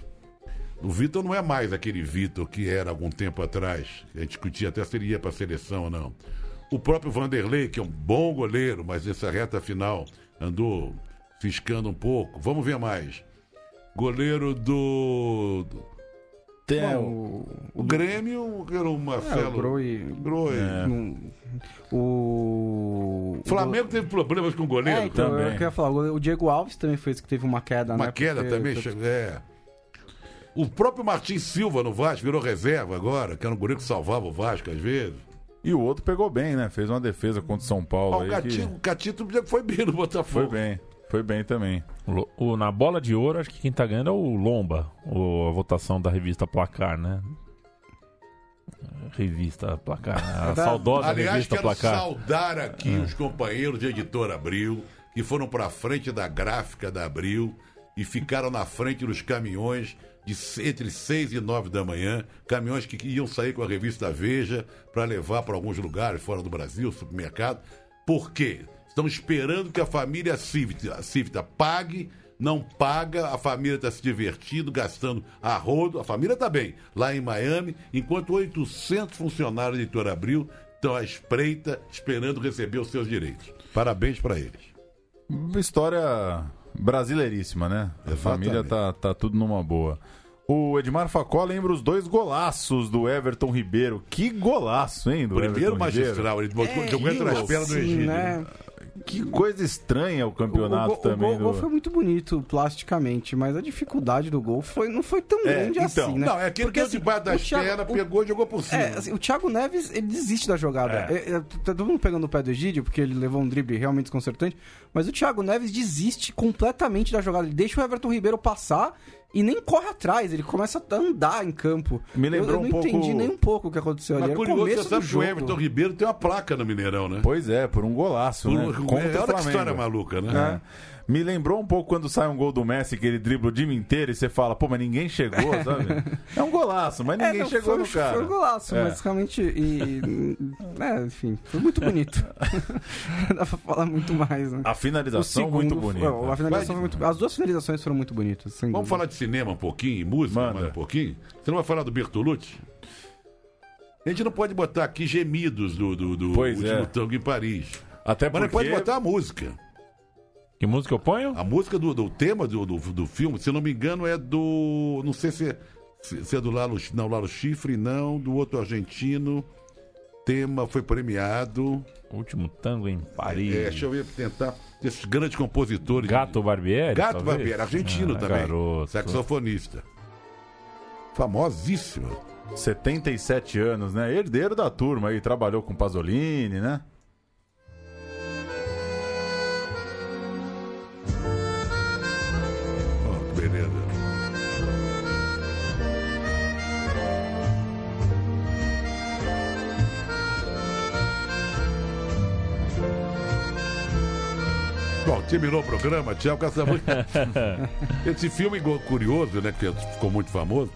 O Vitor não é mais aquele Vitor que era algum tempo atrás. A gente discutia até se ele ia para a seleção ou não. O próprio Vanderlei, que é um bom goleiro, mas nessa reta final andou fiscando um pouco. Vamos ver mais. Goleiro do. do- tem Bom, o- o, o Grêmio, era o é, Marcelo. o Groi. Groi. não- O. O Flamengo teve problemas com goleiro. É, então, também. eu queria falar, o Diego Alves também fez que teve uma queda, Uma né? queda Porque- também. É. O próprio Martins Silva no Vasco virou reserva agora, que era um goleiro que salvava o Vasco às vezes. E o outro pegou bem, né? Fez uma defesa contra o São Paulo Ah, o, Catito, que o Catito foi bem no foi Botafogo. bem. Foi bem também. O- o- na bola de ouro, acho que quem tá ganhando é o Lomba, o- a votação da revista Placar, né? Revista Placar, né? a Da- saudosa Aliás, revista quero Placar. saudar aqui os companheiros de editora Abril, que foram para frente da gráfica da Abril e ficaram na frente dos caminhões de entre 6 e 9 da manhã, caminhões que iam sair com a revista Veja para levar para alguns lugares fora do Brasil, supermercado. Por quê? Estão esperando que a família Cívita, a Cívita pague, não paga, a família está se divertindo, gastando a rodo, a família está bem, lá em Miami, enquanto 800 funcionários da Editora Abril estão à espreita, esperando receber os seus direitos. Parabéns para eles. Uma história brasileiríssima, né? A Exatamente. família tá, tá tudo numa boa. O Edmar Facó lembra os dois golaços do Everton Ribeiro. Que golaço, hein? Do Primeiro Everton Ribeiro. magistral, ele botou- jogou entre as pernas do Egídio. né? Que coisa estranha o O, campeonato gol- o também. gol, o gol do... foi muito bonito plasticamente, mas a dificuldade do gol foi, não foi tão É, grande então. assim, né? Não, é que ele Porque, deu assim, debaixo o das Thiago- pernas, o- pegou e jogou por cima. É, assim, o Thiago Neves, ele desiste da jogada. É, é, tá todo mundo pegando o pé do Egídio, porque ele levou um drible realmente desconcertante. Mas o Thiago Neves desiste completamente da jogada. Ele deixa o Everton Ribeiro passar e nem corre atrás. Ele começa a andar em campo. Me lembrou eu, eu um não pouco- entendi nem um pouco o que aconteceu ali. Mas curioso, começo você sabe do que o. Everton Ribeiro tem uma placa no Mineirão, né? Pois é, por um golaço, né? Por- Contra é, o olha que história maluca, né? É. Me lembrou um pouco quando sai um gol do Messi, que ele dribla o time inteiro e você fala, pô, mas ninguém chegou, sabe? É um golaço, mas É, ninguém não, chegou foi, no cara. Foi um golaço, É. mas realmente. E, é, enfim, foi muito bonito. Dá pra falar muito mais, né? A finalização muito bonita. foi- a finalização foi muito, as duas finalizações foram muito bonitas. sem Vamos dúvida. falar de cinema um pouquinho, música Manda. mais um pouquinho? Você não vai falar do Bertolucci? A gente não pode botar aqui gemidos do, do, do Pois último é. tango em Paris. Até Mas não porque... pode botar a música. Que música eu ponho? A música do, do tema do, do, do filme, se eu não me engano, é do. Não sei se é, se, se é do Lalo, não, Lalo Chifre, não, do outro argentino. Tema foi premiado. Último tango em Paris. É, deixa eu ver, tentar. Esses grandes compositores. Gato Barbieri? Gato talvez? Barbieri, argentino Ah, também. Garoto. Saxofonista. Famosíssima. 77 anos, né? Herdeiro da turma aí, trabalhou com Pasolini, né? Terminou o programa, tchau, Caçamã. Esse filme curioso, né, que ficou muito famoso,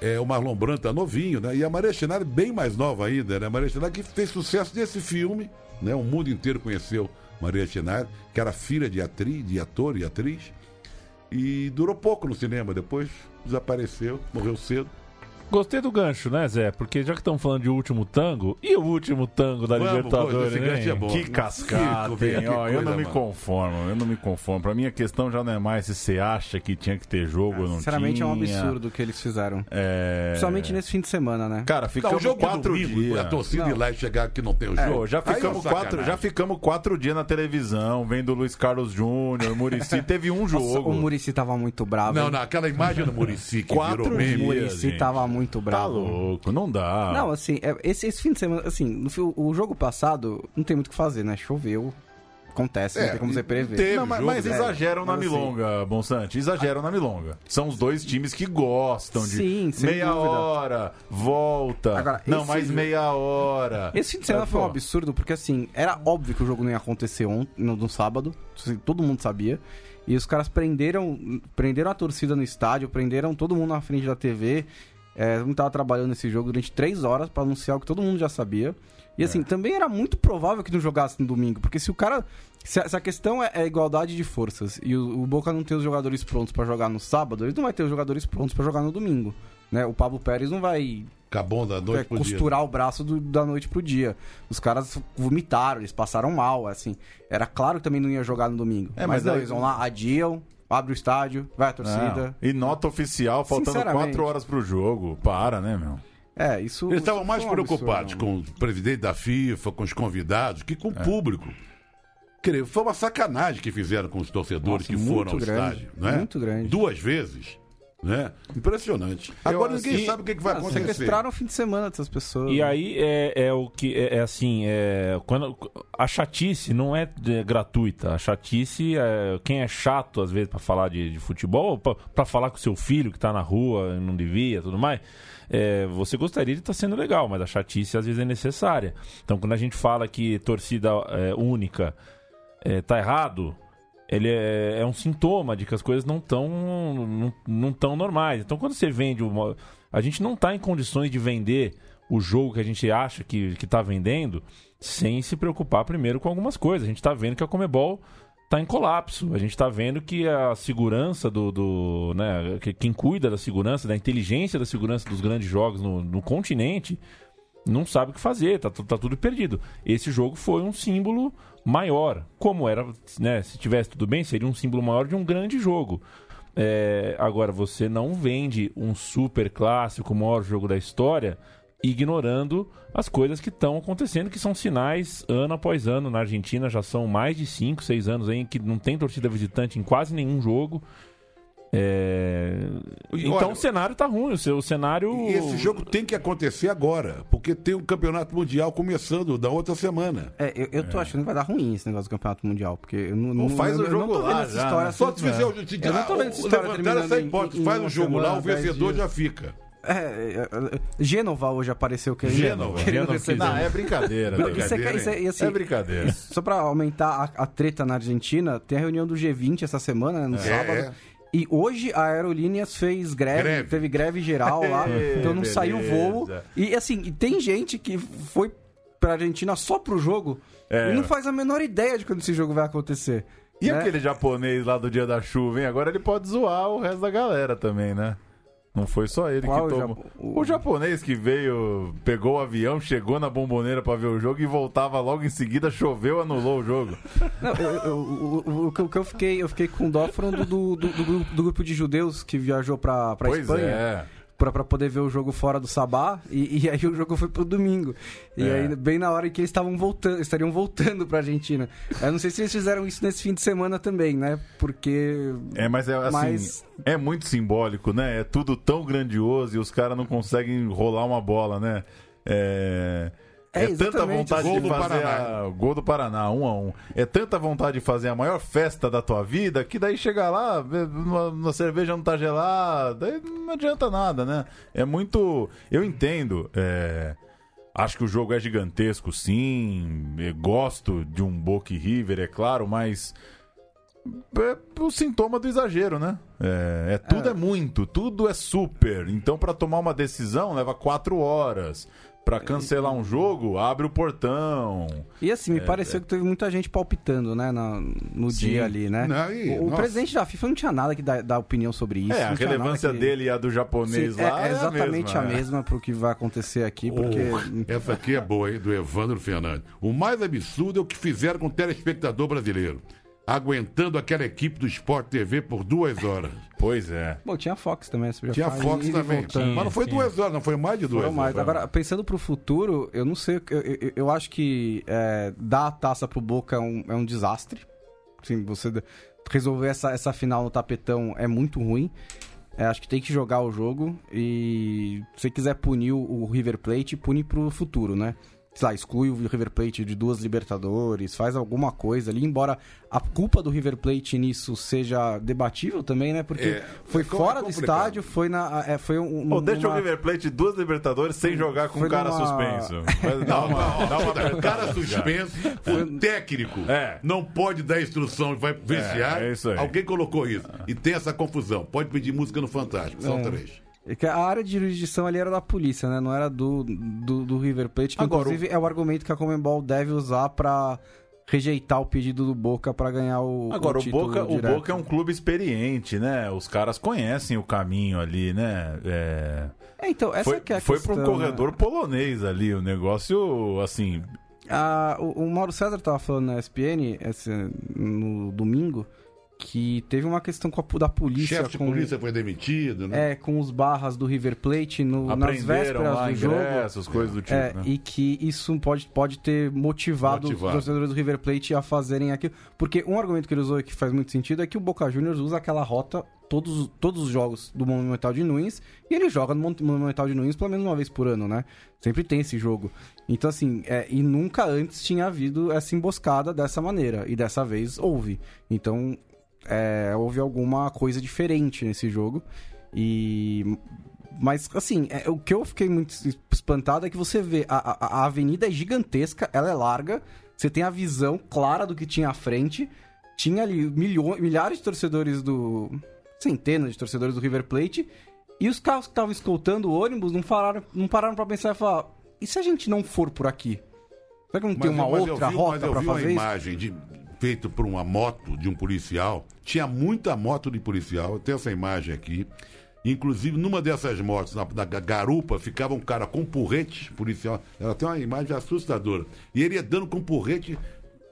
é o Marlon Brando tá novinho, né? E a Maria Chinari bem mais nova ainda, né? A Maria Chinari que fez sucesso desse filme, né? O mundo inteiro conheceu Maria Chinari, que era filha de atriz, de ator e atriz. E durou pouco no cinema, depois desapareceu, morreu cedo. Gostei do gancho, né, Zé? Porque já que estamos falando de último tango, e o último tango da Vamos, Libertadores, esse gancho hein? é bom. Que cascata, Que hein? Ó, eu coisa, não me mano. conformo, eu não me conformo. Pra mim a questão já não é mais se você acha que tinha que ter jogo ou não Sinceramente, tinha. é um absurdo o que eles fizeram. É... Principalmente nesse fim de semana, né? Cara, Não, ficamos o jogo quatro domingo, dias. a torcida Não. ir lá e chegar aqui não tem o É, jogo. já é ficamos, uma quatro, já ficamos quatro dias na televisão, vendo o Luiz Carlos Júnior, Murici. Teve um Nossa, jogo. o Murici tava muito bravo. Não, não, aquela imagem do Murici que Quatro virou meme. O. Murici tava Aquela muito Tá bravo. louco, não dá. Não, assim, é- esse, esse fim de semana, assim, no, o jogo passado não tem muito o que fazer, né? Choveu, acontece, não É, tem como você prever. teve Não, mas, jogo, mas né? exageram na Mas assim- milonga, Bonsante. Exageram na milonga. São os dois times que gostam de Sim, sem meia dúvida. hora, volta. Agora, não, esse- mais meia hora. Esse fim de semana É, foi um absurdo, porque assim, era óbvio que o jogo não ia acontecer ontem, no, no sábado, assim, todo mundo sabia. E os caras prenderam, prenderam a torcida no estádio, prenderam todo mundo na frente da TV. É, mundo tava trabalhando nesse jogo durante três horas pra anunciar o que todo mundo já sabia. E assim, também era muito provável que não jogasse no domingo, porque se o cara. Se a, se a questão é, é igualdade de forças e o, o Boca não tem os jogadores prontos pra jogar no sábado, ele não vai ter os jogadores prontos pra jogar no domingo. Né? O Pablo Pérez não vai Acabou da noite é, pro dia. costurar o braço do- da noite pro dia. Os caras vomitaram, eles passaram mal, assim. Era claro que também não ia jogar no domingo. É, mas mas não, aí- eles vão lá, adiam, abre o estádio, vai a torcida. Não. E nota oficial, faltando quatro horas pro jogo. Para, né, meu? É, isso. Eles estavam mais preocupados absurdo. com o presidente da FIFA, com os convidados, que É. com o público. Quer dizer, Foi uma sacanagem que fizeram com os torcedores Nossa, que foram ao grande, estádio. Né? muito grande. Duas vezes. Né? Impressionante. Agora ninguém assim, sabe o que, que vai Ah, acontecer. sequestraram o fim de semana dessas pessoas. E aí é, é o que é, é assim, é, quando a chatice não é, é, gratuita. A chatice é quem é chato às vezes pra falar de, de futebol, pra- pra falar com seu filho que tá na rua, e não devia, tudo mais. é, você gostaria de estar sendo legal, mas a chatice às vezes é necessária. Então quando a gente fala que torcida é, única é, tá errado, ele é, é um sintoma de que as coisas não estão não, não tão normais. Então, quando você vende uma. A gente não está em condições de vender o jogo que a gente acha que está vendendo sem se preocupar primeiro com algumas coisas. A gente está vendo que a Comebol está em colapso. A gente está vendo que a segurança do. do né, que quem cuida da segurança, da inteligência da segurança dos grandes jogos no, no continente não sabe o que fazer, tá, tá tudo perdido. Esse jogo foi um símbolo maior. Como era, né? Se tivesse tudo bem, seria um símbolo maior de um grande jogo. É, agora, você não vende um super clássico, o maior jogo da história, ignorando as coisas que estão acontecendo, que são sinais ano após ano. Na Argentina já são mais de 5, 6 anos aí que não tem torcida visitante em quase nenhum jogo. É, Então olha- o cenário tá ruim, o seu o cenário. E esse jogo tem que acontecer agora, porque tem o campeonato mundial começando da outra semana. É, eu, eu tô achando que vai dar ruim esse negócio do campeoto mundial, porque eu não, não, faz eu, o eu jogo não tô vendo lá essa história. né? Só assim, se fizer o. Eu não tô vendo essa história levantar essa em- hipótese, em faz o jogo lá, semana, o dez vencedor dias. já fica. É, é, é, Gênova hoje apareceu querendo, Gênova, querendo Gênova. Não, é brincadeira. Não, né, isso é, isso é- assim, É brincadeira. Só pra aumentar a, a treta na Argentina, tem a reunião do G20 essa semana, né, no sábado. E hoje a Aerolíneas fez greve, Greve. teve greve geral lá, É, então não saiu voo. beleza. E assim, tem gente que foi pra Argentina só pro jogo É. e não faz a menor ideia de quando esse jogo vai acontecer. E né? aquele japonês lá do dia da chuva, hein? Agora ele pode zoar o resto da galera também, né? Não foi só ele Qual que o tomou. japo- O... o- japonês que veio, pegou o avião, chegou na bomboneira pra ver o jogo e voltava logo em seguida, choveu, anulou o jogo. Não, eu- eu- o, o- o que eu- fiquei, eu fiquei com dó foram do, do, do- do grupo de judeus que viajou pra, pra pois Espanha. é. Pra, pra poder ver o jogo fora do Sabá, e, e aí o jogo foi pro domingo. E É. aí, bem na hora em que eles estavam voltando, estariam voltando pra Argentina. Eu não sei se eles fizeram isso nesse fim de semana também, né? Porque. É, mas é assim, Mas- é muito simbólico, né? É tudo tão grandioso e os caras não conseguem rolar uma bola, né? É, É, é tanta vontade Gol de fazer a... gol do Paraná, um a um. É tanta vontade de fazer a maior festa da tua vida que daí chega lá, uma, uma cerveja não tá gelada, aí não adianta nada, né? É muito. Eu entendo. é, Acho que o jogo é gigantesco, sim. Eu gosto de um Boca e River, é claro, mas é o sintoma do exagero, né? É, é- tudo é. muito, tudo é super. Então, pra tomar uma decisão, leva quatro horas. Pra cancelar um jogo, abre o portão. E assim, me pareceu que teve muita gente palpitando, né? no Sim. dia ali, né? Não, e- o, o presidente da FIFA não tinha nada que dar, dar opinião sobre isso. é, a relevância que- dele e a do japonês Sim, lá é, é, é exatamente a a mesma. mesma, pro que vai acontecer aqui, porque. Oh, essa aqui é boa, hein? Do Evandro Fernandes. O mais absurdo é o que fizeram com o telespectador brasileiro. Aguentando aquela equipe do Sport TV por duas horas. Pois é. Bom, tinha Fox também, você já Tinha Fox também. voltando. Mas não foi Tinha. duas horas, não foi mais de duas Foram mais. horas. Agora, pensando pro futuro, eu não sei. Eu, eu, eu acho que é, dar a taça pro Boca é um, é um desastre. Assim, você resolver essa, essa final no tapetão é muito ruim. É, acho que tem que jogar o jogo e se você quiser punir o, o River Plate, pune pro futuro, né? Sei lá, exclui o River Plate de duas Libertadores, faz alguma coisa ali, embora a culpa do River Plate nisso seja debatível também, né? Porque É, foi é fora do complicado. estádio, foi na. É, foi um. Pô, deixa o uma- River Plate duas Libertadores sem jogar com Foi o cara numa- suspenso. Dá Não, uma, não, dá uma o apertada, cara suspenso, o técnico É. não pode dar instrução e vai viciar. é isso aí. Alguém colocou isso. E tem essa confusão. Pode pedir música no Fantástico. São É. três. É que a área de jurisdição ali era da polícia, né? Não era do, do, do River Plate, que Agora, inclusive é o argumento que a Comembol deve usar pra rejeitar o pedido do Boca pra ganhar o Agora, o, Boca, o. Boca é um clube experiente, né? Os caras conhecem o caminho ali, né? É, É, então, essa Foi, é a foi para questão, um né? corredor polonês ali, o negócio, assim... Ah, o, o Mauro César tava falando na ESPN esse, no domingo que teve uma questão com a, da polícia Chefe de com, polícia foi demitido, né? é, com os barras do River Plate no, nas vésperas lá do jogo. ingressos, coisas do tipo, É, né? E que isso pode, pode ter motivado, Motivado. os torcedores do River Plate a fazerem aquilo. Porque um argumento que ele usou e que faz muito sentido é que o Boca Juniors usa aquela rota todos, todos os jogos do Monumental de Nunes e ele joga no Mon- Monumental de Nunes pelo menos uma vez por ano, né? Sempre tem esse jogo. Então, assim, é, e nunca antes tinha havido essa emboscada dessa maneira. E dessa vez houve. Então, é, houve alguma coisa diferente nesse jogo. E. Mas, assim, é, o que eu fiquei muito espantado é que você vê a, a, a avenida é gigantesca, ela é larga, você tem a visão clara do que tinha à frente. Tinha ali milhões, milhares de torcedores do. centenas de torcedores do River Plate. E os carros que estavam escoltando o ônibus não pararam, não pararam pra pensar e falar: e se a gente não for por aqui? Será que não tem Mas uma eu- mas eu outra vi- mas rota eu pra vi fazer uma isso? imagem de, feita por uma moto de um policial. Tinha muita moto de policial. Eu tenho essa imagem aqui. Inclusive, numa dessas motos, na, na garupa, ficava um cara com porrete policial. Ela tem uma imagem assustadora. E ele ia dando com porrete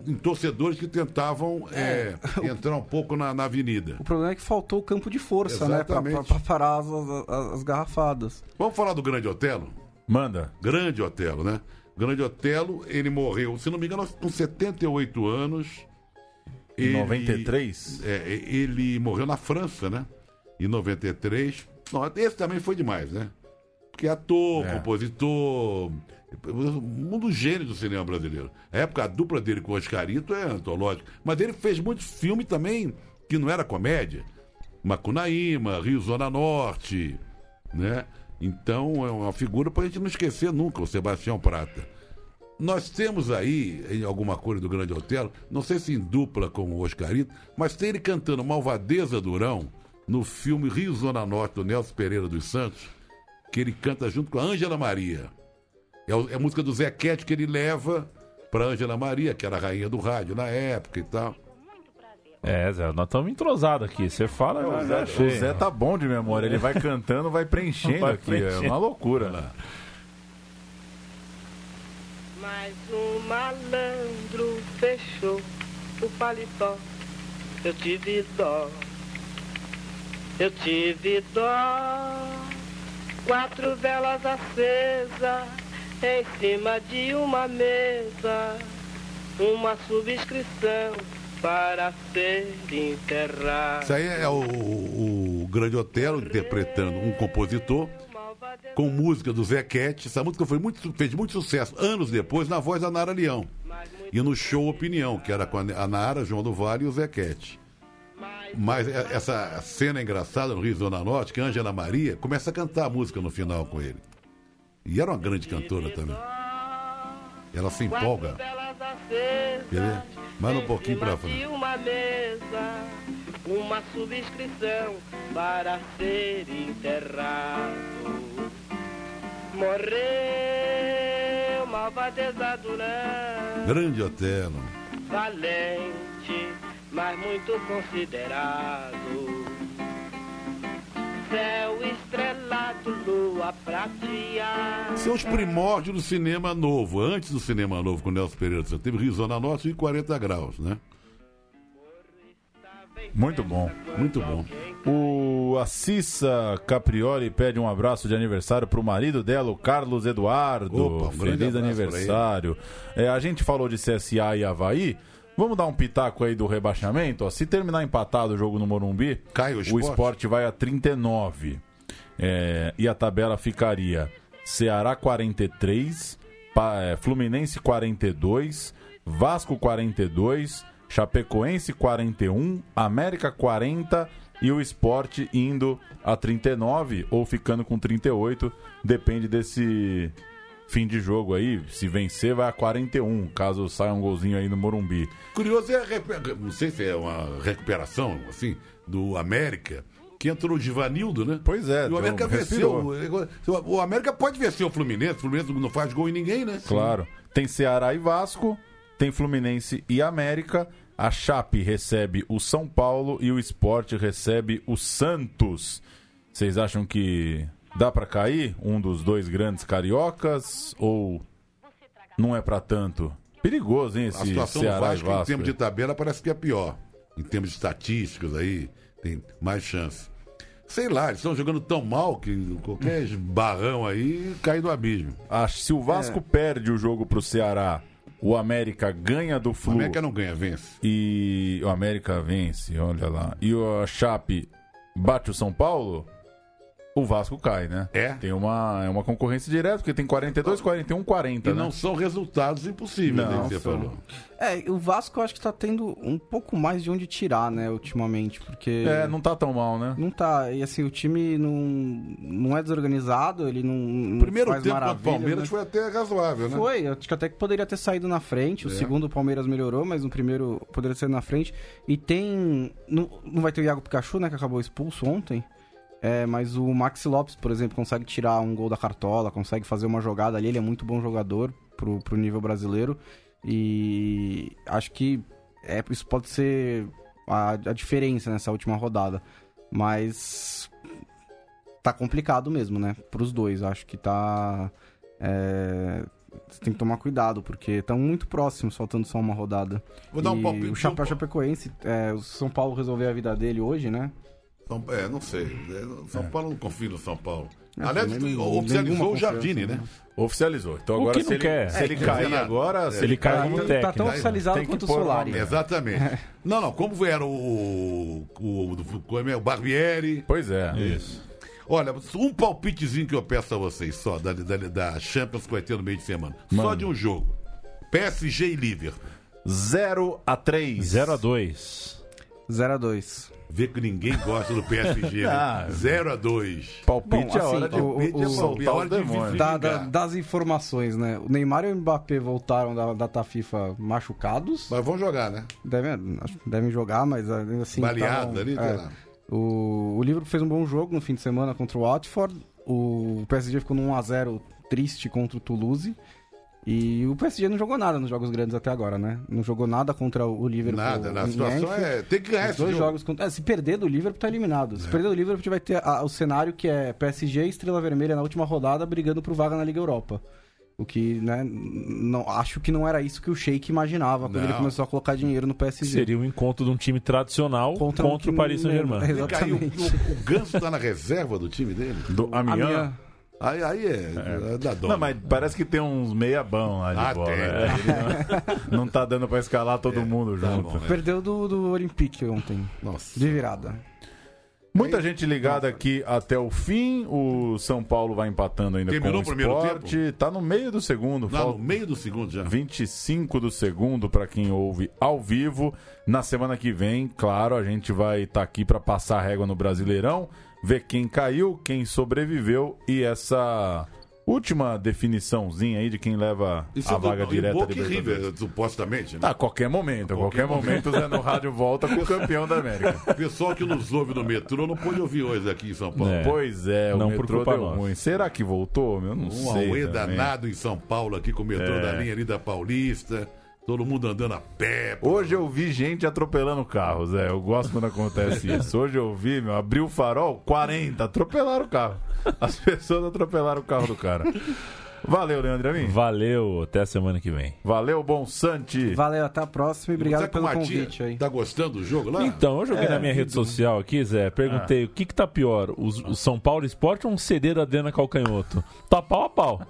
em torcedores que tentavam é, entrar um pouco na, na avenida. O problema é que faltou o campo de força, né? Pra, Exatamente. pra- pra parar as, as- as garrafadas. Vamos falar do Grande Otelo? Manda. Grande Otelo, né? Grande Otelo, ele morreu, se não me engano, com 78 anos. Em Ele- 93? É, ele morreu na França, né? Em 93. Não, esse também foi demais, né? Porque ator, É. compositor, um dos gênios do cinema brasileiro. A época, a dupla dele com o Oscarito é antológica. Mas ele fez muitos filmes também que não era comédia. Macunaíma, Rio Zona Norte, né? Então é uma figura pra gente não esquecer nunca, o Sebastião Prata. Nós temos aí, em alguma coisa do Grande Otelo, não sei se em dupla com o Oscarito, mas tem ele cantando Malvadeza Durão no filme Rio Zona Norte, do Nelson Pereira dos Santos, que ele canta junto com a Ângela Maria. É, é a música do Zequete que ele leva pra Ângela Maria, que era a rainha do rádio na época e tal. É, Zé, nós estamos entrosados aqui. Você fala, já, já O. Zé tá bom de memória, ele vai cantando, vai preenchendo Vai aqui. preenchendo. É uma loucura, né? Mas um malandro fechou o paletó. Eu tive dó. Eu tive dó. Quatro velas acesas em cima de uma mesa. Uma subscrição para ser enterrado. Isso aí é o, o Grande Otelo interpretando um compositor com música do Zequete. Essa música foi muito, fez muito sucesso anos depois na voz da Nara Leão. E no show Opinião, que era com a Nara, João do Vale e o Zequete. Mas é- essa cena engraçada no Rio Zona Norte, que a Ângela Maria começa a cantar a música no final com ele. E era uma grande cantora também. Ela se empolga. Quer ver? Mais um pouquinho pra frente. Uma subscrição para ser enterrado. Morreu malvadeza Durão, Grande Otelo. valente, mas muito considerado. Céu estrelado, lua prateada. São os primórdios do cinema novo. Antes do cinema novo, com o Nelson Pereira Santos, teve Rio Zona Norte e 40 graus, né? Muito bom. Muito bom. O Assissa Caprioli pede um abraço de aniversário pro marido dela, o Carlos Eduardo. Opa, um Feliz aniversário. É, a gente falou de CSA e Havaí. Vamos dar um pitaco aí do rebaixamento? Ó, se terminar empatado o jogo no Morumbi, Cai o o Sport. esporte vai a 39. É, e a tabela ficaria Ceará 43, Pa- é, Fluminense 42, Vasco 42, Chapecoense 41, América 40 e o esporte indo a 39 ou ficando com 38, depende desse fim de jogo aí. Se vencer, vai a 41, caso saia um golzinho aí no Morumbi. Curioso é, a não sei se é uma recuperação, assim, do América, que entrou o Givanildo, né? Pois é, E o América venceu. O América pode vencer o Fluminense, o Fluminense não faz gol em ninguém, né? Claro. Tem Ceará e Vasco, tem Fluminense e América. A Chape recebe o São Paulo e o Esporte recebe o Santos. Vocês acham que dá pra cair um dos dois grandes cariocas ou não é pra tanto? Perigoso, hein, A esse situação do Ceará Vasco, e Vasco. em termos de tabela, parece que é pior. Em termos de estatísticas aí, tem mais chance. Sei lá, eles estão jogando tão mal que qualquer barrão aí cai do abismo. Ah, se o Vasco perde o jogo pro Ceará, o América ganha do O Flu América não ganha, vence. e o América vence, olha lá. E o Chape bate o São Paulo, o Vasco cai, né? É. Tem uma, é uma concorrência direta, porque tem 42, 41, 40, E né? não são resultados impossíveis, né, Não, que você são. falou. É, o Vasco eu acho que tá tendo um pouco mais de onde tirar, né, ultimamente, porque... É, não tá tão mal, né? Não tá, e assim, o time não, não é desorganizado, ele não, não O primeiro faz tempo contra o maravilhas, Palmeiras né? foi até razoável, né? Foi, acho que até que poderia ter saído na frente. O É. segundo o Palmeiras melhorou, mas no primeiro poderia ser na frente. E tem. Não, não vai ter o Iago Pikachu, né? Que acabou expulso ontem. É, mas o Maxi Lopes, por exemplo, consegue tirar um gol da cartola, consegue fazer uma jogada ali. Ele é muito bom jogador pro, pro nível brasileiro. E acho que é, isso pode ser a, a diferença nessa última rodada. Mas tá complicado mesmo, né? Pros dois. Acho que tá. É, você tem que tomar cuidado, porque estão muito próximos, faltando só uma rodada. Vou dar um E palpite. O Chapéu Chapecoense, é, o São Paulo resolveu a vida dele hoje, né? São- É, não sei. É, São Paulo não confia no São Paulo. Não, Aliás, não- oficializou o Jardine, confiança, né? Oficializou. Então O agora que se não ele, quer. se ele É, cair nada. agora, se Se ele cai Tá, como tá técnico. tão oficializado tem quanto o Solari. nome. Exatamente. Não, não, como era o, o, é, o Barbieri. Pois é. Isso. Olha, um palpitezinho que eu peço a vocês só, da, da, da Champions que vai ter no meio de semana. Só Manda. de um jogo. PSG e Liverpool. 0 a 3. 0 a 2 0x2. Vê que ninguém gosta do PSG, né? Ah. 0 a 2 Palpite Bom, é a assim, hora de o- o- é o- hora de Da- da- das informações, né? O Neymar e o Mbappé voltaram da data FIFA machucados. Mas vão jogar, né? Devem, devem jogar, mas ainda assim. Baleado tavam- ali, é. O, o Liverpool fez um bom jogo no fim de semana contra o Watford. O PSG ficou no 1x0 triste contra o Toulouse. E o PSG não jogou nada nos jogos grandes até agora, né? Não jogou nada contra o Liverpool. Nada, na situação é. Tem que ganhar Os esse dois jogo. jogos contra... é, se perder do Liverpool, tá eliminado. Se perder do Liverpool, a gente vai ter a- o cenário que é PSG e Estrela Vermelha na última rodada brigando por vaga na Liga Europa. O que, né, não, acho que não era isso que o Sheik imaginava quando Não. ele começou a colocar dinheiro no PSG. Seria um encontro de um time tradicional contra, um que o Paris Saint-Germain. Vem cá, e o, Exatamente. o, o Ganso tá na reserva do time dele? Do Amiens. Amiens. Aí, aí é, é da dó. Não, mas parece que tem uns meia bão lá de Ah, bola. tem. é. Não, não tá dando pra escalar todo mundo tá junto. bom, né? Perdeu do, do Olympique ontem, Nossa. de virada. Muita gente ligada aqui até o fim. O São Paulo vai empatando ainda Terminou com o primeiro esporte. Tá no meio do segundo. Falta no meio do segundo já. 25 do segundo para quem ouve ao vivo. Na semana que vem, claro, a gente vai estar aqui para passar a régua no Brasileirão, ver quem caiu, quem sobreviveu e essa última definiçãozinha aí de quem leva Isso a é do- vaga e direta Boca Libertadores. River, supostamente, né? A qualquer momento, a qualquer, momento o Zé no Rádio volta com o campeão da América. O pessoal que nos ouve no metrô não pôde ouvir hoje aqui em São Paulo. É. Pois é, o Não por metrô deu nossa. ruim. Será que voltou? Eu não Um sei. auê também. danado em São Paulo aqui com o metrô É. da linha ali da Paulista. Todo mundo andando a pé. Hoje eu vi gente atropelando carros, é. Eu gosto quando acontece isso. Hoje eu vi, meu, abriu o farol, 40, atropelaram o carro. As pessoas atropelaram o carro do cara. Valeu, Leandro Amin. Valeu, até a semana que vem. Valeu, Bom Sante. Valeu, até a próxima e obrigado pelo convite aí. Tá gostando do jogo lá? Então, eu joguei É, na minha rede social aqui, Zé, perguntei o que que tá pior, o, o São Paulo Esporte ou um CD da Adriana Calcanhoto? Tá pau a pau.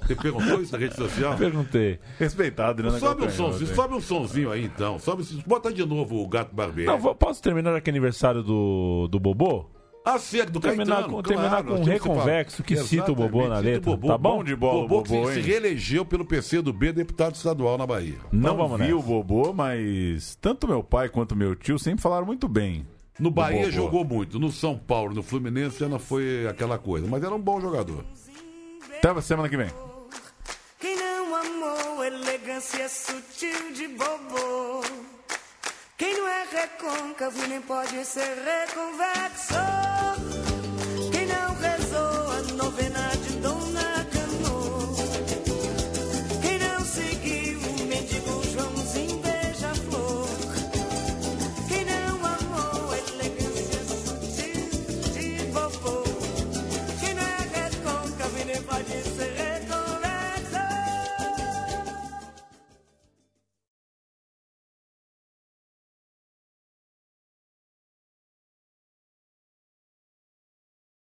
Você perguntou isso na rede social? Perguntei. Respeitado, né? Sobe um sonzinho, sobe um sonzinho aí então. Sobe, bota de novo o gato barbeiro. Não, posso terminar aqui aniversário do, do Bobô? Ah, certo, do Terminar Caetano, com- claro, terminar com um que reconvexo que cita o Bobô na Exatamente, letra. o Tá bom? Bom de bola, Bobô, que Bobô, se, hein? se reelegeu pelo PC do B deputado estadual na Bahia. Não vamos vi nessa. o Bobô, mas tanto meu pai quanto meu tio sempre falaram muito bem. No Bahia Bobô. jogou muito, no São Paulo, no Fluminense já não foi aquela coisa, mas era um bom jogador. Até semana que vem. Quem não amou elegância sutil de bobo? Quem não é recôncavo nem pode ser reconvexo?